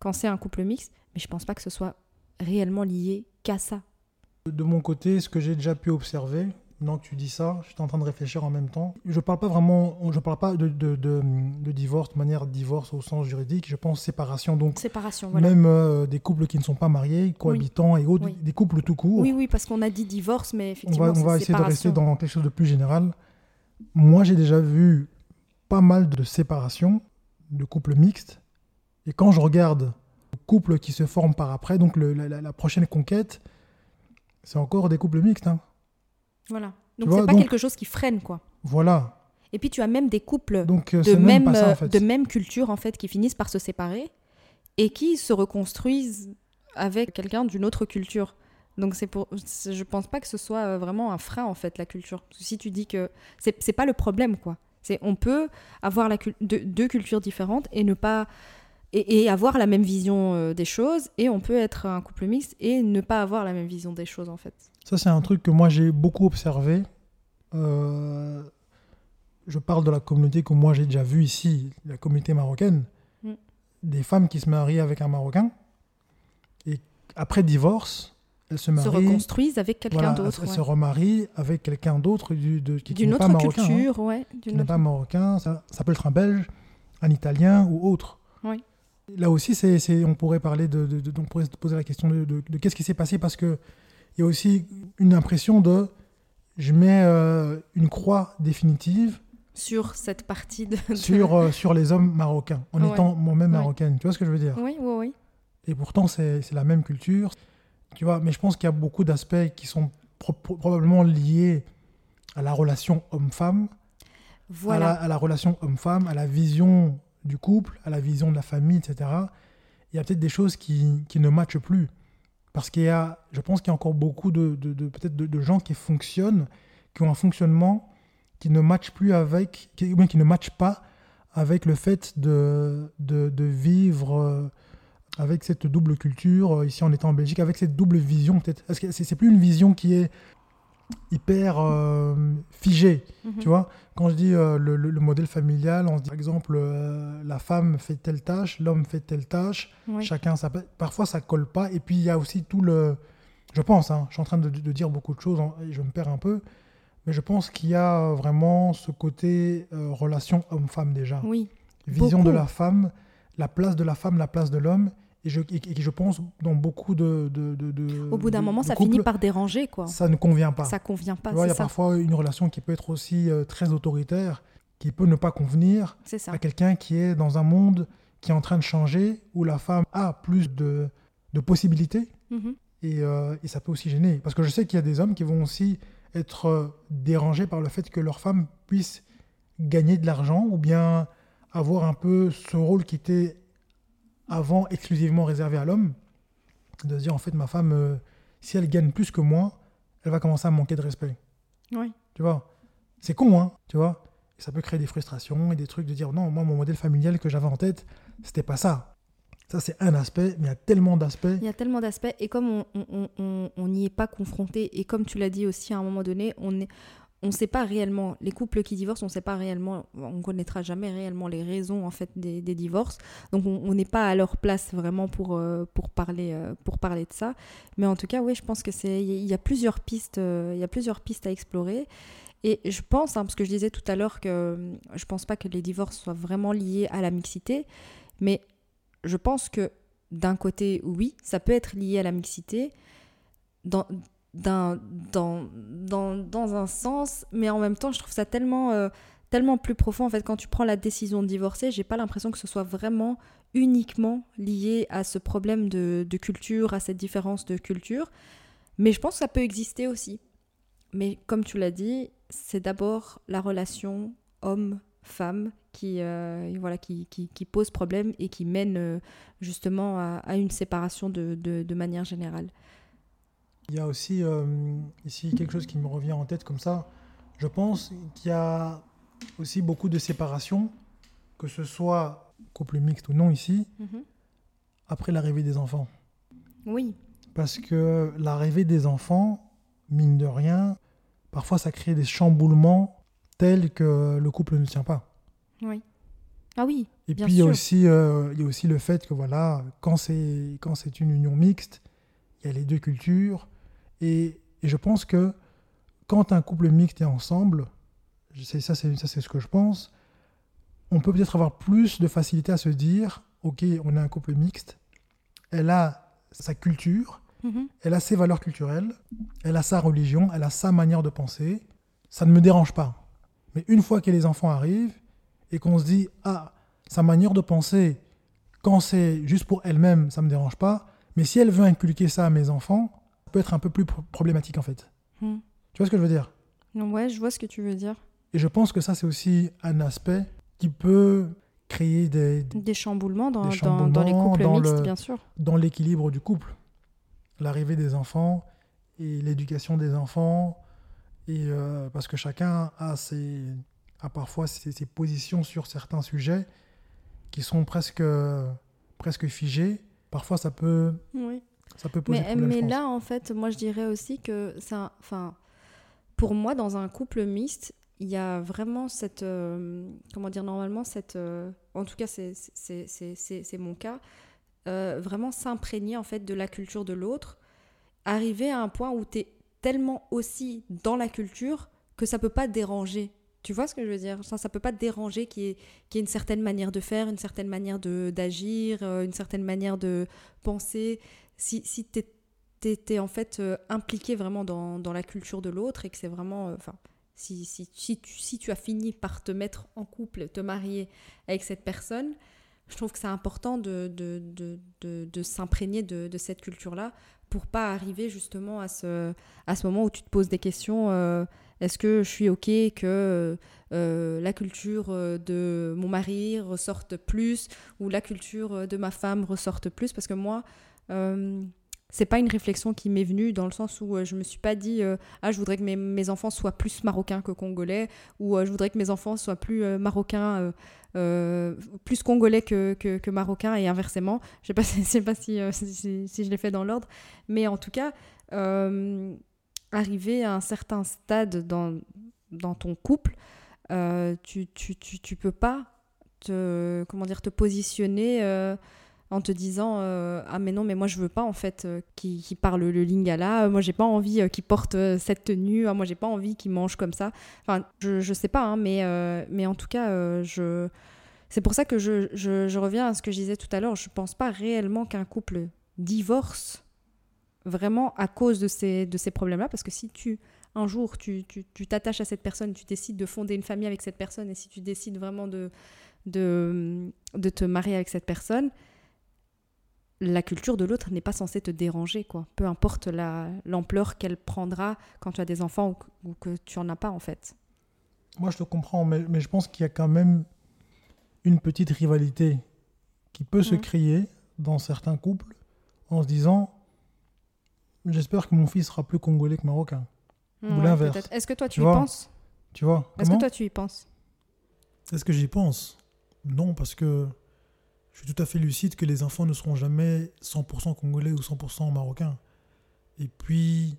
Speaker 1: quand c'est un couple mixte, mais je pense pas que ce soit réellement lié qu'à ça.
Speaker 2: De mon côté, ce que j'ai déjà pu observer, Maintenant que tu dis ça, je suis en train de réfléchir en même temps. Je parle pas vraiment, je parle pas de, de, de, divorce, de manière divorce au sens juridique. Je pense séparation. Donc,
Speaker 1: séparation, voilà.
Speaker 2: Même euh, des couples qui ne sont pas mariés, cohabitants et autres, des couples tout court.
Speaker 1: Oui, oui, parce qu'on a dit divorce, mais effectivement,
Speaker 2: on va, on va essayer de rester dans quelque chose de plus général. Moi, j'ai déjà vu pas mal de séparations de couples mixtes. Et quand je regarde les couples qui se forment par après, donc le, la, la, prochaine conquête, c'est encore des couples mixtes. Hein.
Speaker 1: Voilà. Donc c'est pas quelque chose qui freine quoi.
Speaker 2: Voilà.
Speaker 1: Et puis tu as même des couples
Speaker 2: Donc,
Speaker 1: euh, de, même, de même culture en fait qui finissent par se séparer et qui se reconstruisent avec quelqu'un d'une autre culture. Donc c'est pour, je pense pas que ce soit euh, vraiment un frein en fait la culture. Si tu dis que c'est pas le problème quoi. C'est on peut avoir la deux cultures différentes et ne pas et, avoir la même vision euh, des choses et on peut être un couple mixte et ne pas avoir la même vision des choses en fait.
Speaker 2: Ça c'est un truc que moi j'ai beaucoup observé. Euh, je parle de la communauté que moi j'ai déjà vue ici, la communauté marocaine. Mm. Des femmes qui se marient avec un Marocain et après divorce, elles se marient.
Speaker 1: Se reconstruisent avec quelqu'un d'autre.
Speaker 2: Elles, se remarient avec quelqu'un d'autre
Speaker 1: du, qui, n'est pas marocain. Hein. Culture, ouais,
Speaker 2: qui n'est pas marocain. Ça, ça peut être un belge, un italien ou autre.
Speaker 1: Oui.
Speaker 2: Là aussi, c'est, on pourrait parler de, de, on pourrait se poser la question de, de qu'est-ce qui s'est passé parce que il y a aussi une impression de je mets euh, une croix définitive
Speaker 1: sur cette partie de,
Speaker 2: sur euh, sur les hommes marocains en étant moi-même marocaine. Tu vois ce que je veux dire?
Speaker 1: Oui, oui, oui.
Speaker 2: Et pourtant, c'est, la même culture. Tu vois, mais je pense qu'il y a beaucoup d'aspects qui sont probablement liés à la relation homme-femme, voilà. à, la, relation homme-femme, à la vision du couple, à la vision de la famille, etc., il y a peut-être des choses qui, qui ne matchent plus. Parce qu'il y a, je pense qu'il y a encore beaucoup de, de, peut-être de, gens qui fonctionnent, qui ont un fonctionnement qui ne matche plus avec, qui, qui ne matche pas avec le fait de, de, vivre euh, avec cette double culture, euh, ici en étant en Belgique, avec cette double vision peut-être. Est-ce que c'est plus une vision qui est hyper euh, figée,
Speaker 1: Mhm.
Speaker 2: tu vois Quand je dis euh, le, le- le modèle familial, on se dit par exemple euh, la femme fait telle tâche, l'homme fait telle tâche,
Speaker 1: Oui.
Speaker 2: chacun ça parfois ça colle pas et puis il y a aussi tout le je pense hein, je suis en train de, de dire beaucoup de choses et je me perds un peu mais je pense qu'il y a vraiment ce côté relation homme-femme déjà
Speaker 1: Oui.
Speaker 2: vision de la femme la place de la femme la place de l'homme et je, et, et je pense dans beaucoup de, de, de- de-
Speaker 1: Au bout d'un moment, ça finit par déranger, quoi.
Speaker 2: ça ne convient pas
Speaker 1: Ça convient pas,
Speaker 2: il y a
Speaker 1: ça.
Speaker 2: parfois une relation qui peut être aussi euh, très autoritaire qui peut ne pas convenir à quelqu'un qui est dans un monde qui est en train de changer, où la femme a plus de, de possibilités,
Speaker 1: Mhm.
Speaker 2: et, euh, et ça peut aussi gêner. Parce que je sais qu'il y a des hommes qui vont aussi être euh, dérangés par le fait que leur femme puisse gagner de l'argent, ou bien avoir un peu ce rôle qui était avant exclusivement réservé à l'homme, de se dire en fait ma femme, euh, si elle gagne plus que moi, elle va commencer à me manquer de respect.
Speaker 1: Oui.
Speaker 2: Tu vois C'est con, hein Tu vois Et ça peut créer des frustrations et des trucs de dire non, moi, mon modèle familial que j'avais en tête, c'était pas ça. Ça, c'est un aspect, mais il y a tellement d'aspects.
Speaker 1: Il y a tellement d'aspects et comme on on- on- on- on n'y est pas confronté et comme tu l'as dit aussi à un moment donné, on est on sait pas réellement les couples qui divorcent, on sait pas réellement, on connaîtra jamais réellement les raisons en fait des, divorces. Donc on n'est pas à leur place vraiment pour euh, pour parler euh, pour parler de ça. Mais en tout cas, oui, je pense que c'est il y a plusieurs pistes, euh, il y a plusieurs pistes à explorer. Et je pense, hein, parce que je disais tout à l'heure que je pense pas que les divorces soient vraiment liés à la mixité, mais je pense que d'un côté, oui, ça peut être lié à la mixité, dans, dans, dans un sens, mais en même temps, je trouve ça tellement, euh, tellement plus profond. En fait, quand tu prends la décision de divorcer, j'ai pas l'impression que ce soit vraiment uniquement lié à ce problème de, de culture, à cette différence de culture, mais je pense que ça peut exister aussi. Mais comme tu l'as dit, c'est d'abord la relation homme-femme qui, euh, voilà, qui, qui, pose problème et qui mène euh, justement à, une séparation de, de manière générale.
Speaker 2: Il y a aussi euh, ici quelque chose qui me revient en tête comme ça. Je pense qu'il y a aussi beaucoup de séparations, que ce soit couple mixte ou non ici, après l'arrivée des enfants.
Speaker 1: Oui,
Speaker 2: Parce que l'arrivée des enfants, mine de rien, parfois ça crée des chamboulements tels que le couple ne tient pas.
Speaker 1: oui. Ah oui,
Speaker 2: Et
Speaker 1: Bien
Speaker 2: puis il y, a aussi, euh, il y a aussi le fait que voilà, quand c'est quand c'est une union mixte, il y a les deux cultures. Et, et je pense que quand un couple mixte est ensemble, sais, ça c'est ça c'est ce que je pense, on peut peut-être avoir plus de facilité à se dire, ok, on est un couple mixte, elle a sa culture,
Speaker 1: Mhm.
Speaker 2: elle a ses valeurs culturelles, elle a sa religion, elle a sa manière de penser. Ça ne me dérange pas. Mais une fois que les enfants arrivent et qu'on se dit ah sa manière de penser quand c'est juste pour elle-même, ça me dérange pas. Mais si elle veut inculquer ça à mes enfants, peut être un peu plus pro- problématique en fait.
Speaker 1: Mhm.
Speaker 2: Tu vois ce que je veux dire?
Speaker 1: Ouais, je vois ce que tu veux dire.
Speaker 2: Et je pense que ça c'est aussi un aspect qui peut créer des, des-
Speaker 1: Des chamboulements dans,
Speaker 2: Des
Speaker 1: dans- dans les couples
Speaker 2: dans
Speaker 1: mixtes,
Speaker 2: le-
Speaker 1: bien sûr.
Speaker 2: dans l'équilibre du couple. L'arrivée des enfants et l'éducation des enfants. Et euh, parce que chacun a, ses, a parfois ses, ses positions sur certains sujets qui sont presque, presque figées. Parfois, ça peut,
Speaker 1: Oui.
Speaker 2: Ça peut poser
Speaker 1: Mais,
Speaker 2: problème,
Speaker 1: là, en fait, moi, je dirais aussi que ça. Enfin, pour moi, dans un couple mixte, il y a vraiment cette. euh, comment dire, normalement, cette. euh, en tout cas, c'est c'est- c'est- c'est- c'est mon cas. euh, vraiment s'imprégner, en fait, de la culture de l'autre. Arriver à un point où tu es tellement aussi dans la culture que ça peut pas te déranger. Tu vois ce que je veux dire? Ça, ça peut pas te déranger qu'il y, qu'il y ait une certaine manière de faire, une certaine manière d'agir, euh, une certaine manière de penser. Si, si tu es, en fait euh, impliqué vraiment dans, dans la culture de l'autre et que c'est vraiment... euh, si, si, si, tu, si tu as fini par te mettre en couple, te marier avec cette personne, je trouve que c'est important de, de, de, de, s'imprégner de, cette culture-là pour pas arriver justement à ce, à ce moment où tu te poses des questions. Est-ce que je suis OK que euh, la culture euh, de mon mari ressorte plus ou la culture euh, de ma femme ressorte plus? Parce que moi, euh, c'est pas une réflexion qui m'est venue dans le sens où euh, je me suis pas dit euh, ah je voudrais que mes, enfants soient plus marocains que congolais ou euh, je voudrais que mes enfants soient plus marocains plus congolais que, marocains et inversement. Je pas, sais pas <laughs> si, je l'ai fait dans l'ordre. Mais en tout cas arriver à un certain stade dans, dans ton couple tu, tu, tu, tu peux pas te comment dire te positionner en te disant euh, ah mais non mais moi je veux pas en fait euh, qu'il parle le lingala. Moi j'ai pas envie euh, qu'il porte cette tenue. Ah, moi j'ai pas envie qu'il mange comme ça enfin je, je sais pas hein, mais mais en tout cas je c'est pour ça que je, je, reviens à ce que je disais tout à l'heure. Je pense pas réellement qu'un couple divorce vraiment à cause de ces de ces problèmes là parce que si tu un jour tu t'attaches tu, à cette personne tu décides de fonder une famille avec cette personne et si tu décides vraiment de de, de te marier avec cette personne la culture de l'autre n'est pas censée te déranger, quoi. Peu importe l'ampleur qu'elle prendra quand tu as des enfants ou, que tu en as pas, en fait.
Speaker 2: Moi, je te comprends, mais, mais je pense qu'il y a quand même une petite rivalité qui peut se créer dans certains couples en se disant j'espère que mon fils sera plus congolais que marocain. ou l'inverse.
Speaker 1: Est-ce que toi, tu, y penses
Speaker 2: Tu vois
Speaker 1: Est-ce que toi, tu y penses
Speaker 2: Est-ce que j'y pense Non, parce que je suis tout à fait lucide que les enfants ne seront jamais 100% congolais ou 100% marocains. Et puis,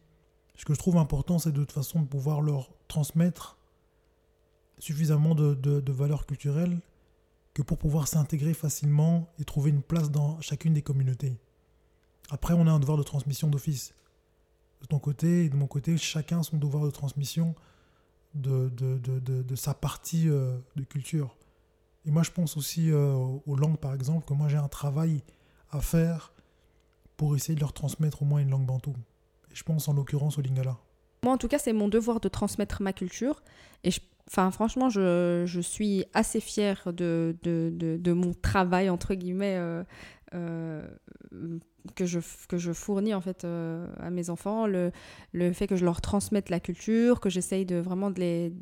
Speaker 2: ce que je trouve important, c'est de toute façon de pouvoir leur transmettre suffisamment de, de, valeurs culturelles que pour pouvoir s'intégrer facilement et trouver une place dans chacune des communautés. Après, on a un devoir de transmission d'office. De ton côté et de mon côté, chacun son devoir de transmission de, de sa partie euh, de culture. Et moi, je pense aussi euh, aux langues, par exemple, que moi, j'ai un travail à faire pour essayer de leur transmettre au moins une langue bantou. Et je pense en l'occurrence au lingala.
Speaker 1: Moi, en tout cas, c'est mon devoir de transmettre ma culture. Et enfin, franchement, je, je, suis assez fière de, de, de, mon travail, entre guillemets, euh, euh, que je, que je fournis en fait euh, à mes enfants, le, le fait que je leur transmette la culture, que j'essaye de vraiment de les,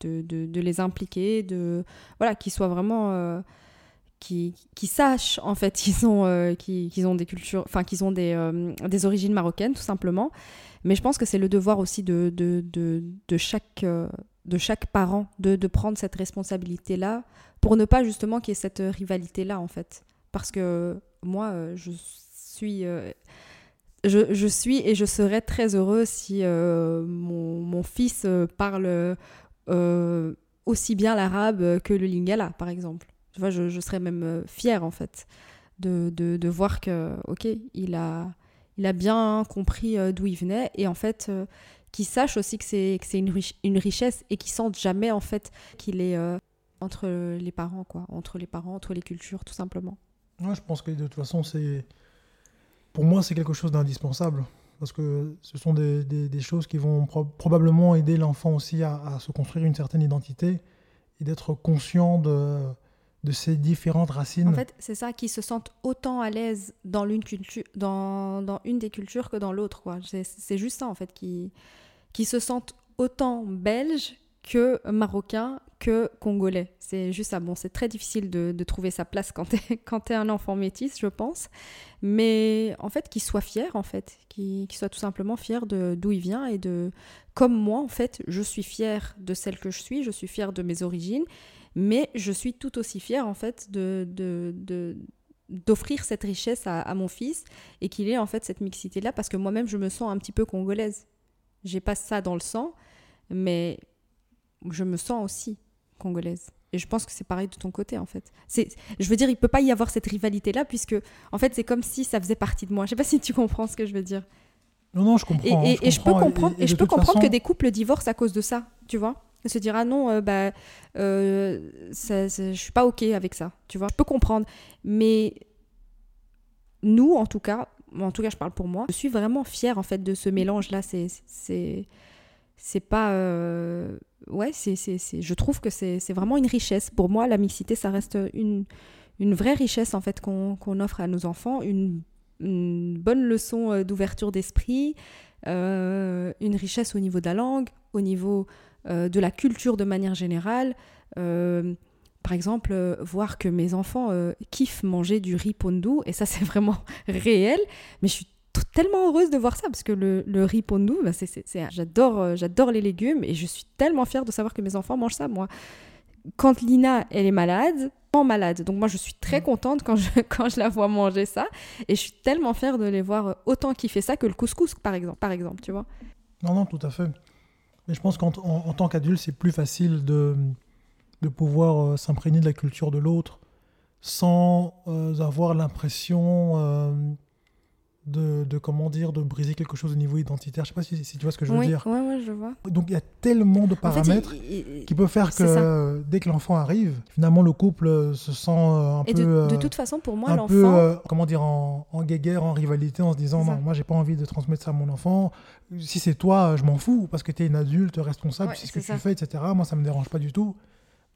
Speaker 1: de, de, les impliquer, de voilà, qu'ils soient vraiment euh, qui, qui, sachent en fait <laughs> qu'ils ont, euh, qu'ils ont des cultures, enfin qu'ils ont des, des origines marocaines tout simplement. Mais je pense que c'est le devoir aussi de, de, de, de chaque, de chaque parent de, de prendre cette responsabilité-là pour ne pas justement qu'il y ait cette rivalité-là en fait. Parce que moi, je suis, euh, je, suis et je serais très heureux si euh, mon, fils euh, parle aussi bien l'arabe que le lingala, par exemple. Tu vois, je, serais même fière, en fait, de, de, voir que, ok, il a, il a bien compris d'où il venait et en fait, qu'il sache aussi que c'est une, une richesse et qu'il sente jamais, en fait, qu'il est entre les parents, quoi, entre les parents, entre les cultures, tout simplement.
Speaker 2: Ouais, je pense que de toute façon, pour moi, c'est quelque chose d'indispensable. Parce que ce sont des, des, choses qui vont probablement aider l'enfant aussi à, se construire une certaine identité et d'être conscient de, de ses différentes racines. En
Speaker 1: fait, c'est ça, qu'ils se sentent autant à l'aise dans, dans, dans une des cultures que dans l'autre. C'est, juste ça, en fait, qui, qui se sentent autant belges que marocains que congolais. C'est juste ça. Bon, c'est très difficile de, de, trouver sa place quand t'es <laughs> quand es un enfant métis, je pense. Mais en fait, qu'il soit fier, en fait, qu'il soit tout simplement fier de d'où il vient et de comme moi, en fait, je suis fière de celle que je suis, je suis fière de mes origines, mais je suis tout aussi fière, en fait, de, de, d'offrir cette richesse à, à, mon fils et qu'il ait en fait cette mixité là parce que moi-même je me sens un petit peu congolaise. J'ai pas ça dans le sang, mais je me sens aussi congolaise. Et je pense que c'est pareil de ton côté, en fait. C'est, je veux dire, il peut pas y avoir cette rivalité-là, puisque, en fait, c'est comme si ça faisait partie de moi. Je sais pas si tu comprends ce que je veux dire.
Speaker 2: Non, non, je comprends.
Speaker 1: Et, hein, je, peux comprendre, et, je peux comprendre que des couples divorcent à cause de ça, tu vois. Se dire, ah non, euh, bah, euh, ça, je suis pas OK avec ça, tu vois. Je peux comprendre. Mais nous, en tout cas, en tout cas, je parle pour moi, je suis vraiment fière, en fait, de ce mélange-là. C'est, c'est, c'est pas. Euh, ouais, c'est, je trouve que c'est, vraiment une richesse. Pour moi, la mixité, ça reste une, une vraie richesse en fait qu'on, offre à nos enfants, une, bonne leçon euh, d'ouverture d'esprit, euh, une richesse au niveau de la langue, au niveau de la culture de manière générale. par exemple, voir que mes enfants kiffent manger du riz pondu, et ça <laughs> c'est vraiment réel, mais je suis tellement heureuse de voir ça parce que le, le riz pondu, bah, c'est, c'est- j'adore, euh, j'adore les légumes et je suis tellement fière de savoir que mes enfants mangent ça. Moi, quand Lina, elle est malade, en malade. Donc moi, je suis très contente quand je, <laughs> quand je la vois manger ça et je suis tellement fière de les voir autant kiffer ça que le couscous, par exemple, par exemple, tu vois.
Speaker 2: Non, non, tout à fait. Mais je pense qu'en en, en tant qu'adulte, c'est plus facile de, de pouvoir euh, s'imprégner de la culture de l'autre sans euh, avoir l'impression euh, de, de, comment dire, de briser quelque chose au niveau identitaire. Je sais pas si, si tu vois ce que je veux
Speaker 1: oui,
Speaker 2: dire.
Speaker 1: ouais, ouais, je vois.
Speaker 2: Donc il y a tellement de
Speaker 1: En fait,
Speaker 2: paramètres
Speaker 1: il- il- il-
Speaker 2: qui peuvent faire que euh, dès que l'enfant arrive, finalement le couple se sent euh, un
Speaker 1: et
Speaker 2: peu...
Speaker 1: de, de
Speaker 2: euh,
Speaker 1: toute façon, pour moi,
Speaker 2: un
Speaker 1: l'enfant,
Speaker 2: peu, euh, comment dire, en, en guéguerre, en rivalité, en se disant non, moi j'ai pas envie de transmettre ça à mon enfant. Si c'est toi, je m'en fous parce que tu es une adulte responsable,
Speaker 1: Ouais,
Speaker 2: c'est ce que tu fais, etc. Moi ça me dérange pas du tout.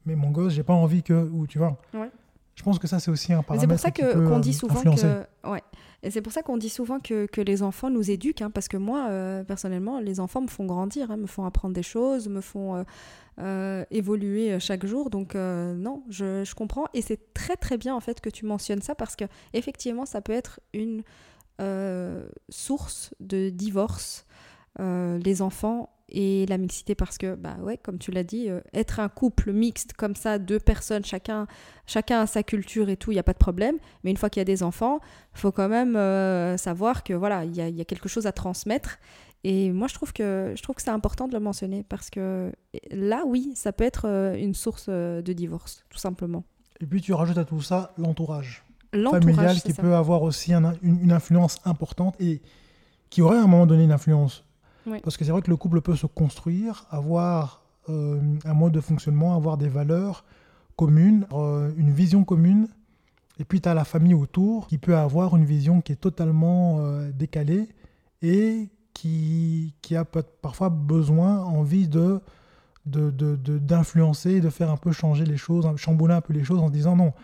Speaker 2: Mais mon gosse, j'ai pas envie que. Ou tu vois.
Speaker 1: Ouais.
Speaker 2: Je pense que ça c'est aussi un paramètre.
Speaker 1: c'est pour ça qu'on dit souvent
Speaker 2: influencer.
Speaker 1: que ouais. Et c'est pour ça qu'on dit souvent que, que les enfants nous éduquent, hein, parce que moi, euh, personnellement, les enfants me font grandir, hein, me font apprendre des choses, me font euh, euh, évoluer chaque jour. Donc non, je, je comprends. Et c'est très très bien en fait que tu mentionnes ça, parce que effectivement, ça peut être une source de divorce, les enfants et la mixité, parce que bah ouais, comme tu l'as dit, euh, être un couple mixte comme ça, deux personnes, chacun chacun a sa culture et tout, il n'y a pas de problème. Mais une fois qu'il y a des enfants, il faut quand même euh, savoir que voilà, il y, a- il y a quelque chose à transmettre. Et moi, je trouve que je trouve que c'est important de le mentionner parce que là, oui, ça peut être euh, une source de divorce, tout simplement.
Speaker 2: Et puis tu rajoutes à tout ça l'entourage familial qui
Speaker 1: ça.
Speaker 2: peut avoir aussi un- une, une influence importante et qui aurait à un moment donné une influence.
Speaker 1: Oui.
Speaker 2: Parce que c'est vrai que le couple peut se construire, avoir euh, un mode de fonctionnement, avoir des valeurs communes, euh, une vision commune. Et puis tu as la famille autour qui peut avoir une vision qui est totalement euh, décalée et qui, qui a parfois besoin, envie de de- de- de- d'influencer, de, faire un peu changer les choses, chambouler un peu les choses en se disant non,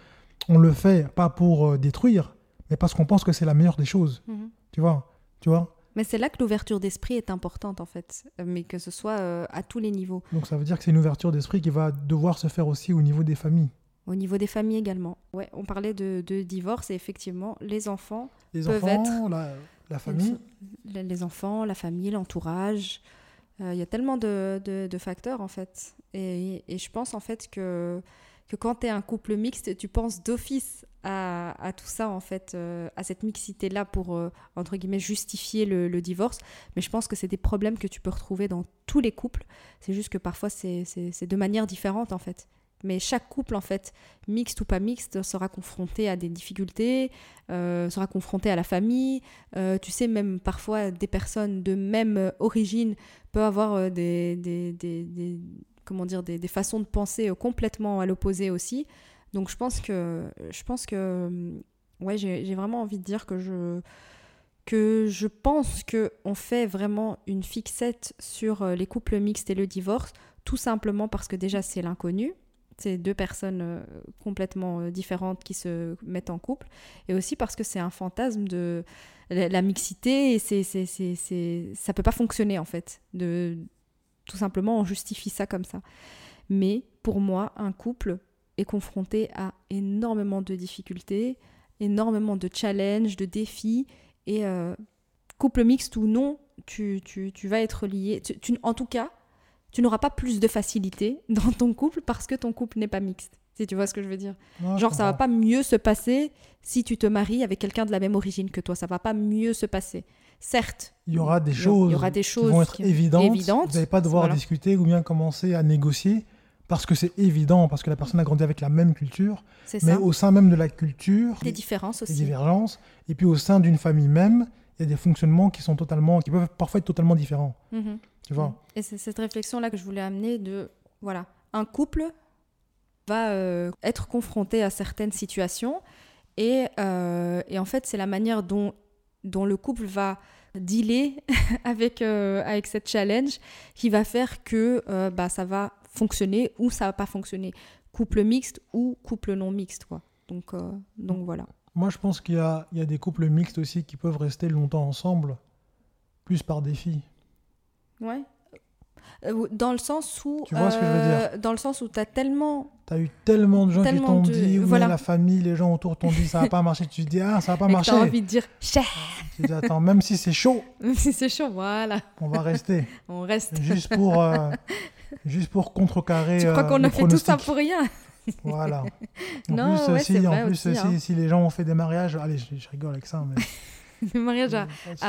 Speaker 2: on le fait pas pour euh, détruire, mais parce qu'on pense que c'est la meilleure des choses.
Speaker 1: Mhm.
Speaker 2: Tu vois Tu vois?
Speaker 1: Mais c'est là que l'ouverture d'esprit est importante en fait, euh, mais que ce soit euh, à tous les niveaux.
Speaker 2: Donc ça veut dire que c'est une ouverture d'esprit qui va devoir se faire aussi au niveau des familles.
Speaker 1: Au niveau des familles également. Ouais, on parlait de, de divorce et effectivement, les enfants,
Speaker 2: Les
Speaker 1: Peuvent
Speaker 2: enfants, la, la famille.
Speaker 1: les, les enfants, la famille, l'entourage. Euh, Il y a tellement de, de- de facteurs en fait. Et, et je pense en fait que, que quand tu es un couple mixte, tu penses d'office à, tout ça en fait, euh, à cette mixité-là pour, euh, guillemets, justifier le, divorce. Mais je pense que c'est des problèmes que tu peux retrouver dans tous les couples. C'est juste que parfois c'est de manière différente en fait. Mais chaque couple, en fait, mixte ou pas mixte, sera confronté à des difficultés, euh, sera confronté à la famille. Tu sais, même parfois, des personnes de même origine peuvent avoir des- comment dire, des, des façons de penser euh, complètement à l'opposé aussi. Donc, je pense que, je pense que, hum, ouais, j'ai vraiment envie de dire que je, que je pense que on fait vraiment une fixette sur euh, les couples mixtes et le divorce, tout simplement parce que déjà c'est l'inconnu. C'est deux personnes euh, complètement euh, différentes qui se mettent en couple. Et aussi parce que c'est un fantasme de la, mixité et c'est- ça peut pas fonctionner en fait. De, tout simplement, on justifie ça comme ça. Mais pour moi, un couple est confronté à énormément de difficultés, énormément de challenges, de défis. Et euh, couple mixte ou non, tu, tu, tu vas être lié. tu- tu- en tout cas, tu n'auras pas plus de facilité <laughs> dans ton couple parce que ton couple n'est pas mixte. Si tu vois ce que je veux dire. Genre, ça va pas mieux se passer si tu te maries avec quelqu'un de la même origine que toi. Ça va pas mieux se passer. Certes,
Speaker 2: Il y aura des choses,
Speaker 1: il y aura des
Speaker 2: qui
Speaker 1: choses
Speaker 2: vont être
Speaker 1: qui-
Speaker 2: évidentes.
Speaker 1: évidentes.
Speaker 2: Vous n'allez pas devoir
Speaker 1: Voilà.
Speaker 2: discuter ou bien commencer à négocier parce que c'est évident, parce que la personne a grandi avec la même culture. Mais
Speaker 1: ça.
Speaker 2: au sein même de la culture,
Speaker 1: Des différences
Speaker 2: des
Speaker 1: aussi.
Speaker 2: divergences. Et puis au sein d'une famille même, il y a des fonctionnements qui sont totalement, qui peuvent parfois être totalement différents.
Speaker 1: Mhm.
Speaker 2: Tu vois
Speaker 1: Et c'est cette réflexion-là que je voulais amener de, voilà, un couple va euh, être confronté à certaines situations et, euh, et en fait, c'est la manière dont, dont le couple va dealer <laughs> avec, euh, avec cette challenge qui va faire que euh, bah, ça va fonctionner ou ça va pas fonctionner. Couple mixte ou couple non mixte, quoi. Donc, euh, donc voilà.
Speaker 2: Moi, je pense qu'il y a, il y a des couples mixtes aussi qui peuvent rester longtemps ensemble, plus par défi.
Speaker 1: Ouais. Euh, Dans le sens où.
Speaker 2: Tu vois ce que je veux
Speaker 1: euh, Dans le sens où tu as tellement.
Speaker 2: Tu as eu tellement de gens
Speaker 1: Tellement
Speaker 2: qui t'ont
Speaker 1: de-
Speaker 2: dit, oui,
Speaker 1: voilà.
Speaker 2: la famille, les gens autour t'ont dit, ça va pas marcher. Tu te dis, ah, ça va pas
Speaker 1: et
Speaker 2: marcher.
Speaker 1: t'as envie de dire cher
Speaker 2: Tu te dis, attends, même si c'est chaud, <laughs>
Speaker 1: Même si c'est chaud, voilà,
Speaker 2: on va rester. <laughs>
Speaker 1: on reste.
Speaker 2: juste pour, euh, juste pour contrecarrer.
Speaker 1: Tu crois
Speaker 2: euh,
Speaker 1: qu'on a fait tout ça pour rien <laughs>
Speaker 2: Voilà. En
Speaker 1: Non,
Speaker 2: plus,
Speaker 1: ouais,
Speaker 2: si, en
Speaker 1: vrai
Speaker 2: plus
Speaker 1: aussi,
Speaker 2: si,
Speaker 1: hein.
Speaker 2: si les gens ont fait des mariages, allez, je, je rigole avec ça, mais <laughs>
Speaker 1: Le mariage à.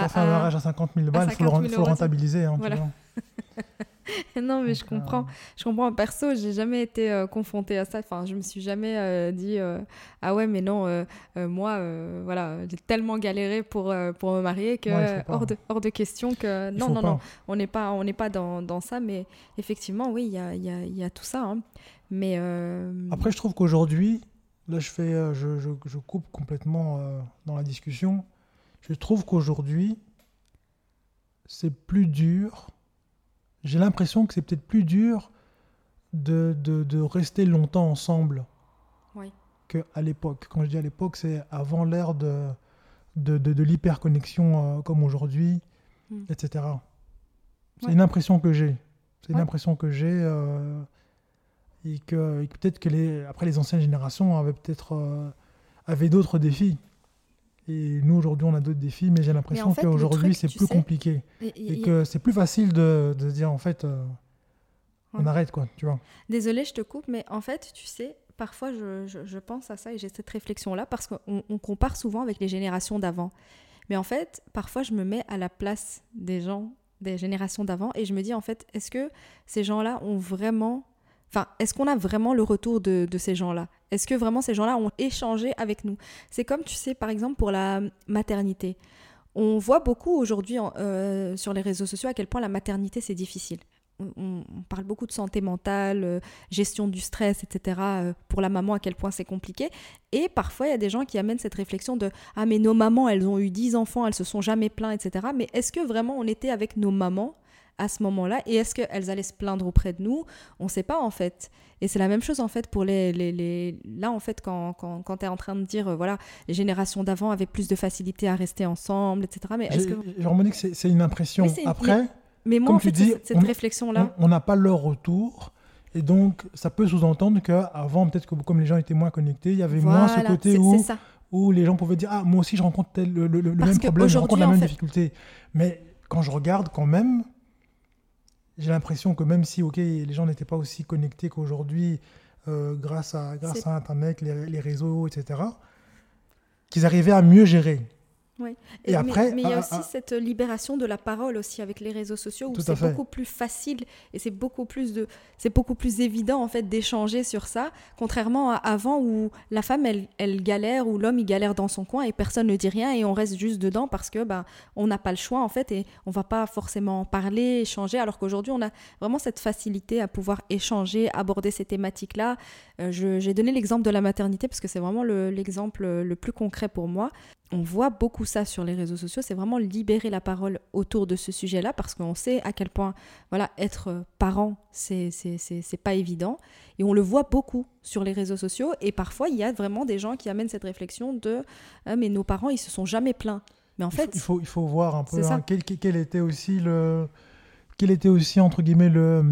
Speaker 2: fait un mariage à 50 000 balles, il faut, le
Speaker 1: 50
Speaker 2: ren-
Speaker 1: 000
Speaker 2: faut le
Speaker 1: euros,
Speaker 2: rentabiliser. hein,
Speaker 1: Voilà. <laughs> Non, mais je
Speaker 2: Donc, euh,
Speaker 1: comprends. Je comprends. Perso, j'ai jamais été euh, confrontée à ça. Enfin, je me suis jamais euh, dit euh, ah ouais, mais non, moi, voilà, j'ai tellement galéré pour pour me marier que
Speaker 2: Ouais,
Speaker 1: hors de hors de question que non non
Speaker 2: pas.
Speaker 1: non, on n'est pas on n'est pas dans, dans ça. Mais effectivement, oui, il y a y a, y a tout ça. hein. Mais
Speaker 2: Après, je trouve qu'aujourd'hui, là, je, fais, je, je, je coupe complètement dans la discussion. Je trouve qu'aujourd'hui, c'est plus dur. J'ai l'impression que c'est peut-être plus dur de, de, de rester longtemps ensemble
Speaker 1: Oui.
Speaker 2: qu'à l'époque. Quand je dis à l'époque, c'est avant l'ère de, de, l'hyperconnexion euh, comme aujourd'hui,
Speaker 1: Mm.
Speaker 2: etc. C'est
Speaker 1: Ouais.
Speaker 2: une impression que j'ai. C'est une impression que j'ai. euh, et que, et que peut-être que les, après les anciennes générations avaient peut-être euh, avaient d'autres défis. Et nous aujourd'hui on a d'autres défis, mais j'ai l'impression
Speaker 1: en fait, le
Speaker 2: qu'aujourd'hui c'est plus
Speaker 1: sais,
Speaker 2: compliqué
Speaker 1: et-
Speaker 2: et
Speaker 1: et-
Speaker 2: que c'est plus facile de, de dire en fait euh, on
Speaker 1: Ouais.
Speaker 2: arrête quoi, tu vois.
Speaker 1: Désolée, je te coupe, mais en fait, tu sais, parfois je, je- je pense à ça et j'ai cette réflexion-là parce qu'on on compare souvent avec les générations d'avant. Mais en fait, parfois je me mets à la place des gens des générations d'avant et je me dis en fait, est-ce que ces gens-là ont vraiment... Enfin, est-ce qu'on a vraiment le retour de, ces gens-là? Est-ce que vraiment ces gens-là ont échangé avec nous? C'est comme, tu sais, par exemple, pour la maternité. On voit beaucoup aujourd'hui euh, sur les réseaux sociaux à quel point la maternité, c'est difficile. On parle beaucoup de santé mentale, euh, gestion du stress, etc. euh, pour la maman, à quel point c'est compliqué. Et parfois, il y a des gens qui amènent cette réflexion de Ah, mais nos mamans, elles ont eu 10 enfants, elles se sont jamais plaintes, etc. Mais est-ce que vraiment on était avec nos mamans à ce moment-là Et est-ce qu'elles allaient se plaindre auprès de nous? On ne sait pas, en fait. Et c'est la même chose, en fait, pour les. les, les- Là, en fait, quand, quand, quand tu es en train de dire, euh, voilà, les générations d'avant avaient plus de facilité à rester ensemble, etc. Mais est-ce que.
Speaker 2: j'ai remarqué que c'est c'est une impression.
Speaker 1: Oui, c'est une-
Speaker 2: Après,
Speaker 1: Mais moi,
Speaker 2: comme
Speaker 1: en
Speaker 2: tu dis,
Speaker 1: cette, cette
Speaker 2: on-
Speaker 1: réflexion-là.
Speaker 2: on n'a pas leur retour. Et donc, ça peut sous-entendre qu'avant, peut-être que comme les gens étaient moins connectés, il y avait moins ce côté où, où les gens pouvaient dire Ah, moi aussi, je rencontre tel, le, le- le même problème, je rencontre la même
Speaker 1: fait-
Speaker 2: difficulté. Mais quand je regarde, quand même, j'ai l'impression que même si, ok, les gens n'étaient pas aussi connectés qu'aujourd'hui, euh, grâce, à, grâce à Internet, les, les réseaux, etc., qu'ils arrivaient à mieux gérer. Et
Speaker 1: mais-
Speaker 2: après,
Speaker 1: mais il y a
Speaker 2: ah,
Speaker 1: aussi
Speaker 2: ah,
Speaker 1: cette libération de la parole aussi avec les réseaux sociaux où c'est beaucoup plus facile et c'est beaucoup plus de c'est beaucoup plus évident en fait d'échanger sur ça contrairement à avant où la femme elle, elle galère ou l'homme il galère dans son coin et personne ne dit rien et on reste juste dedans parce que ben on n'a pas le choix en fait et on va pas forcément parler échanger alors qu'aujourd'hui on a vraiment cette facilité à pouvoir échanger aborder ces thématiques là j'ai donné l'exemple de la maternité parce que c'est vraiment le- l'exemple le plus concret pour moi on voit beaucoup ça sur les réseaux sociaux, c'est vraiment libérer la parole autour de ce sujet-là parce qu'on sait à quel point voilà, être euh, parent, c'est pas évident. Et on le voit beaucoup sur les réseaux sociaux. Et parfois, il y a vraiment des gens qui amènent cette réflexion de Ah, mais nos parents, ils se sont jamais plaints. Mais en
Speaker 2: il faut-
Speaker 1: fait,
Speaker 2: il faut, il faut voir un peu hein, quel, quel- était aussi le. Quel était aussi, entre guillemets, le.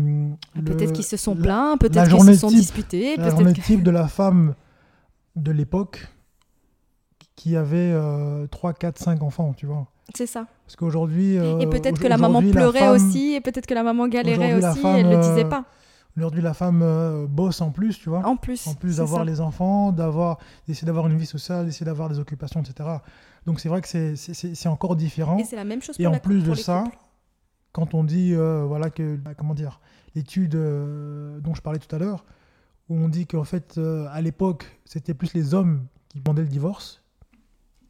Speaker 2: le-
Speaker 1: peut-être qu'ils se sont
Speaker 2: la-
Speaker 1: plaints,
Speaker 2: la
Speaker 1: peut-être qu'ils se sont
Speaker 2: type-
Speaker 1: disputés,
Speaker 2: la journée type de la femme de l'époque qui avait euh, 3, 4, 5 enfants, tu vois.
Speaker 1: C'est ça.
Speaker 2: Parce qu'aujourd'hui. euh,
Speaker 1: et peut-être
Speaker 2: au-
Speaker 1: que la maman pleurait
Speaker 2: femme-
Speaker 1: aussi, et peut-être que la maman galérait aussi,
Speaker 2: femme,
Speaker 1: et elle le disait
Speaker 2: euh,
Speaker 1: pas.
Speaker 2: Aujourd'hui, la femme euh, bosse en plus, tu vois.
Speaker 1: En plus.
Speaker 2: en plus d'avoir les enfants, d'avoir, d'essayer d'avoir une vie sociale, d'essayer d'avoir des occupations, etc. Donc c'est vrai que c'est, encore différent.
Speaker 1: Et c'est la même chose pour
Speaker 2: Et en
Speaker 1: la-
Speaker 2: plus de ça,
Speaker 1: couples.
Speaker 2: quand on dit, euh, voilà, que, bah, comment dire, l'étude euh, dont je parlais tout à l'heure, où on dit qu'en fait, euh, à l'époque, c'était plus les hommes qui demandaient le divorce,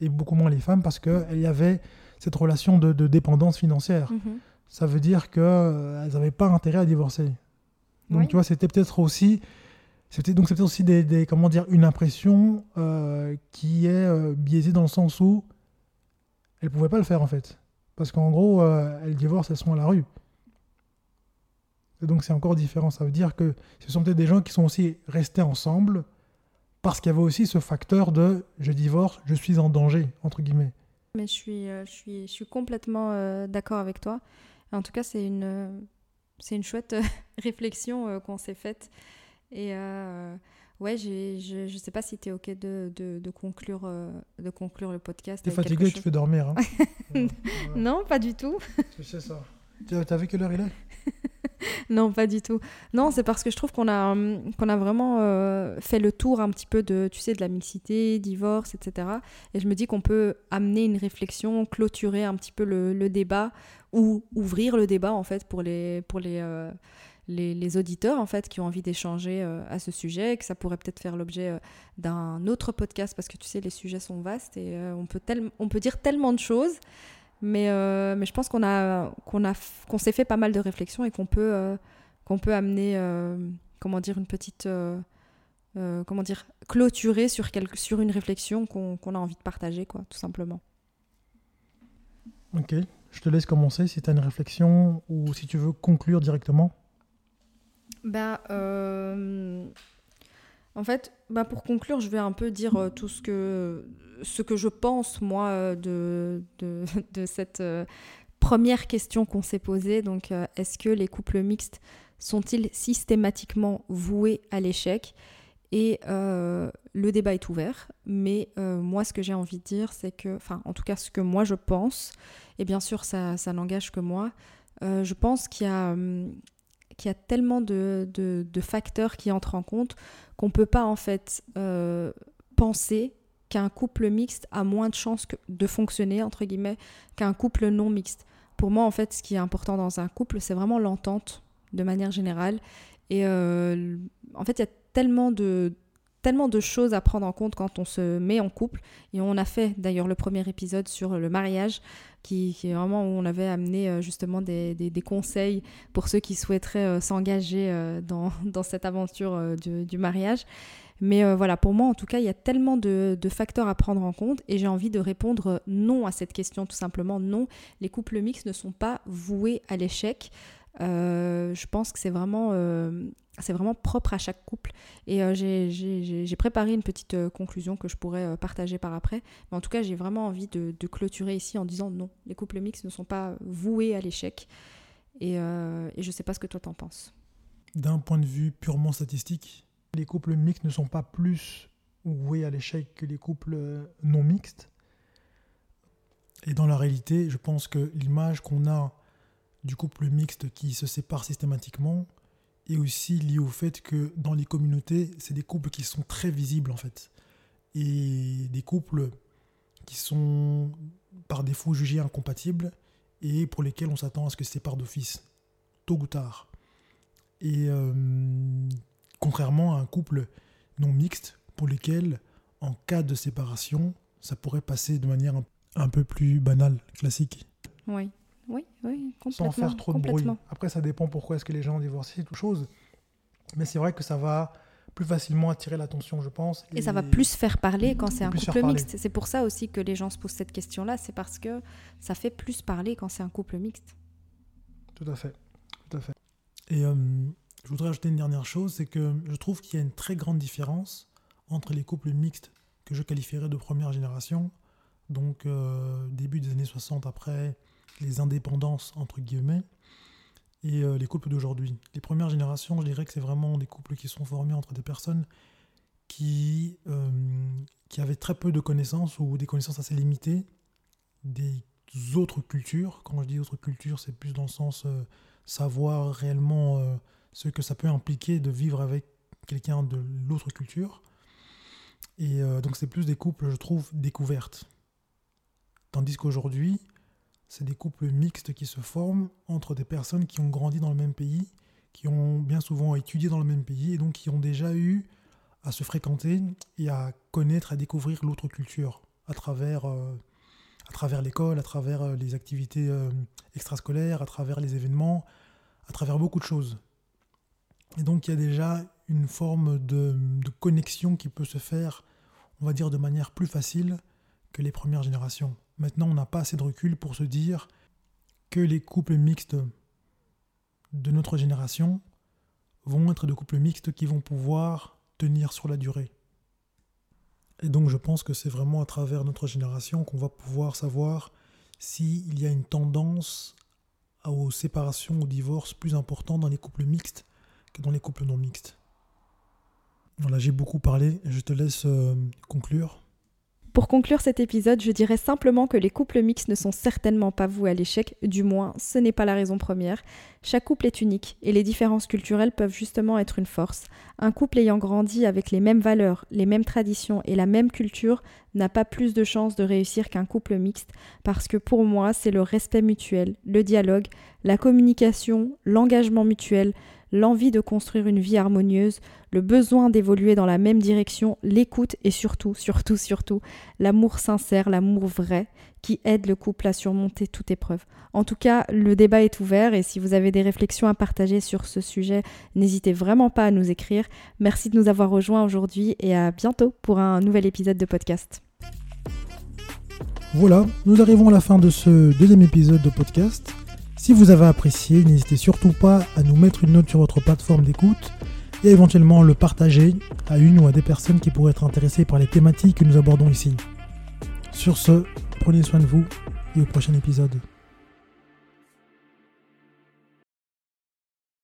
Speaker 2: et beaucoup moins les femmes, parce qu'il y avait cette relation de, de dépendance financière.
Speaker 1: Mhm.
Speaker 2: Ça veut dire qu'elles n'avaient pas intérêt à divorcer. Donc,
Speaker 1: Oui.
Speaker 2: tu vois, c'était peut-être aussi. C'était donc peut-être aussi des, des- comment dire une impression euh, qui est euh, biaisée dans le sens où elles pouvaient pas le faire en fait parce qu'en gros euh, elles divorcent elles sont à la rue et donc c'est encore différent ça veut dire que ce sont peut-être des gens qui sont aussi restés ensemble parce qu'il y avait aussi ce facteur de je divorce je suis en danger entre guillemets
Speaker 1: Mais je suis, euh, je suis, je suis complètement euh, d'accord avec toi. En tout cas, c'est une, euh, c'est une chouette <laughs> réflexion qu'on s'est faite. Et ouais, je ne sais pas si tu es OK de, de, conclure, de conclure le podcast.
Speaker 2: Tu es fatigué, tu peux dormir.
Speaker 1: Hein. <laughs> non, pas du tout.
Speaker 2: Je sais ça. Tu as vu quelle heure il est? <laughs> <laughs>
Speaker 1: non, pas du tout. Non, c'est parce que je trouve qu'on a, hum, a vraiment euh, fait le tour un petit peu de, tu sais, de la mixité, divorce, etc. Et je me dis qu'on peut amener une réflexion, clôturer un petit peu le, débat ou ouvrir le débat en fait pour les, pour les, euh, les, auditeurs en fait qui ont envie d'échanger euh, à ce sujet, que ça pourrait peut-être faire l'objet d'un autre podcast parce que tu sais, les sujets sont vastes et on, peut on peut dire tellement de choses. Mais, euh, mais je pense qu'on a, qu'on a, qu'on s'est fait pas mal de réflexions et qu'on peut, euh, qu'on peut amener, euh, comment dire, une petite, comment dire, clôturer sur, quelque, sur une réflexion qu'on, qu'on a envie de partager, quoi, tout simplement.
Speaker 2: Ok, je te laisse commencer si tu as une réflexion ou si tu veux conclure directement.
Speaker 1: Ben, en fait, bah pour conclure, je vais un peu dire euh, tout ce que, je pense, moi, euh, <laughs> de, cette euh, première question qu'on s'est posée. Donc, est-ce que les couples mixtes sont-ils systématiquement voués à l'échec? Et le débat est ouvert, mais moi, ce que j'ai envie de dire, c'est que, enfin, en tout cas, ce que moi je pense, et bien sûr, ça, ça n'engage que moi, je pense qu'il y a hum, qu'il y a tellement de, facteurs qui entrent en compte qu'on ne peut pas en fait euh, penser qu'un couple mixte a moins de chances de fonctionner, entre guillemets, qu'un couple non mixte. Pour moi, en fait, ce qui est important dans un couple, c'est vraiment l'entente, de manière générale. Et euh, en fait, il y a tellement de, tellement de choses à prendre en compte quand on se met en couple. Et on a fait d'ailleurs le premier épisode sur le mariage, qui, est vraiment où on avait amené euh, justement des, des, conseils pour ceux qui souhaiteraient euh, s'engager euh, dans, <laughs> dans, cette aventure du, mariage. Mais voilà, pour moi en tout cas, il y a tellement de facteurs à prendre en compte et j'ai envie de répondre non à cette question tout simplement. Non, les couples mixtes ne sont pas voués à l'échec. Je pense que c'est vraiment c'est vraiment propre à chaque couple. Et euh, j'ai préparé une petite euh, conclusion que je pourrais euh, partager par après. Mais en tout cas, j'ai vraiment envie de, clôturer ici en disant non, les couples mixtes ne sont pas voués à l'échec. Et, je ne sais pas ce que toi t'en penses.
Speaker 2: D'un point de vue purement statistique, les couples mixtes ne sont pas plus voués à l'échec que les couples non mixtes. Et dans la réalité, je pense que l'image qu'on a du couple mixte qui se sépare systématiquement, et aussi lié au fait que dans les communautés, c'est des couples qui sont très visibles en fait. Et des couples qui sont par défaut jugés incompatibles et pour lesquels on s'attend à ce que c'est par d'office, tôt ou tard. Et euh, contrairement à un couple non mixte pour lequel, en cas de séparation, ça pourrait passer de manière un peu plus banale, classique.
Speaker 1: Oui. Oui, oui, complètement.
Speaker 2: Sans faire trop de bruit. Après, ça dépend pourquoi est-ce que les gens divorcent, tout chose. Mais c'est vrai que ça va plus facilement attirer l'attention, je pense.
Speaker 1: Et, ça va plus faire parler quand c'est un couple mixte. C'est pour ça aussi que les gens se posent cette question-là. C'est parce que ça fait plus parler quand c'est un couple mixte.
Speaker 2: Tout à fait. Tout à fait. Et euh, je voudrais ajouter une dernière chose, c'est que je trouve qu'il y a une très grande différence entre les couples mixtes que je qualifierais de première génération, donc euh, début des années 60 après les indépendances, entre guillemets, et euh, les couples d'aujourd'hui. Les premières générations, je dirais que c'est vraiment des couples qui sont formés entre des personnes qui, euh, qui avaient très peu de connaissances ou des connaissances assez limitées des autres cultures. Quand je dis autres cultures, c'est plus dans le sens euh, savoir réellement ce que ça peut impliquer de vivre avec quelqu'un de l'autre culture. Et donc c'est plus des couples, je trouve, découvertes. Tandis qu'aujourd'hui, c'est des couples mixtes qui se forment entre des personnes qui ont grandi dans le même pays, qui ont bien souvent étudié dans le même pays et donc qui ont déjà eu à se fréquenter et à connaître, à découvrir l'autre culture à travers, euh, travers l'école, à travers euh, les activités euh, extrascolaires, à travers les événements, à travers beaucoup de choses. Et donc il y a déjà une forme de, de connexion qui peut se faire, on va dire, de manière plus facile que les premières générations. Maintenant, on n'a pas assez de recul pour se dire que les couples mixtes de notre génération vont être des couples mixtes qui vont pouvoir tenir sur la durée. Et donc je pense que c'est vraiment à travers notre génération qu'on va pouvoir savoir s'il y a une tendance aux séparations, aux divorces plus importants dans les couples mixtes que dans les couples non mixtes. Voilà, j'ai beaucoup parlé, je te laisse euh, conclure.
Speaker 1: Pour conclure cet épisode, je dirais simplement que les couples mixtes ne sont certainement pas voués à l'échec, du moins ce n'est pas la raison première. Chaque couple est unique et les différences culturelles peuvent justement être une force. Un couple ayant grandi avec les mêmes valeurs, les mêmes traditions et la même culture n'a pas plus de chances de réussir qu'un couple mixte parce que pour moi c'est le respect mutuel, le dialogue, la communication, l'engagement mutuel, l'envie de construire une vie harmonieuse, le besoin d'évoluer dans la même direction, l'écoute et surtout, surtout, surtout, l'amour sincère, l'amour vrai qui aide le couple à surmonter toute épreuve. En tout cas, le débat est ouvert et si vous avez des réflexions à partager sur ce sujet, n'hésitez vraiment pas à nous écrire. Merci de nous avoir rejoints aujourd'hui et à bientôt pour un nouvel épisode de podcast.
Speaker 2: Voilà, nous arrivons à la fin de ce deuxième épisode de podcast. Si vous avez apprécié, n'hésitez surtout pas à nous mettre une note sur votre plateforme d'écoute et éventuellement le partager à une ou à des personnes qui pourraient être intéressées par les thématiques que nous abordons ici. Sur ce, prenez soin de vous et au prochain épisode.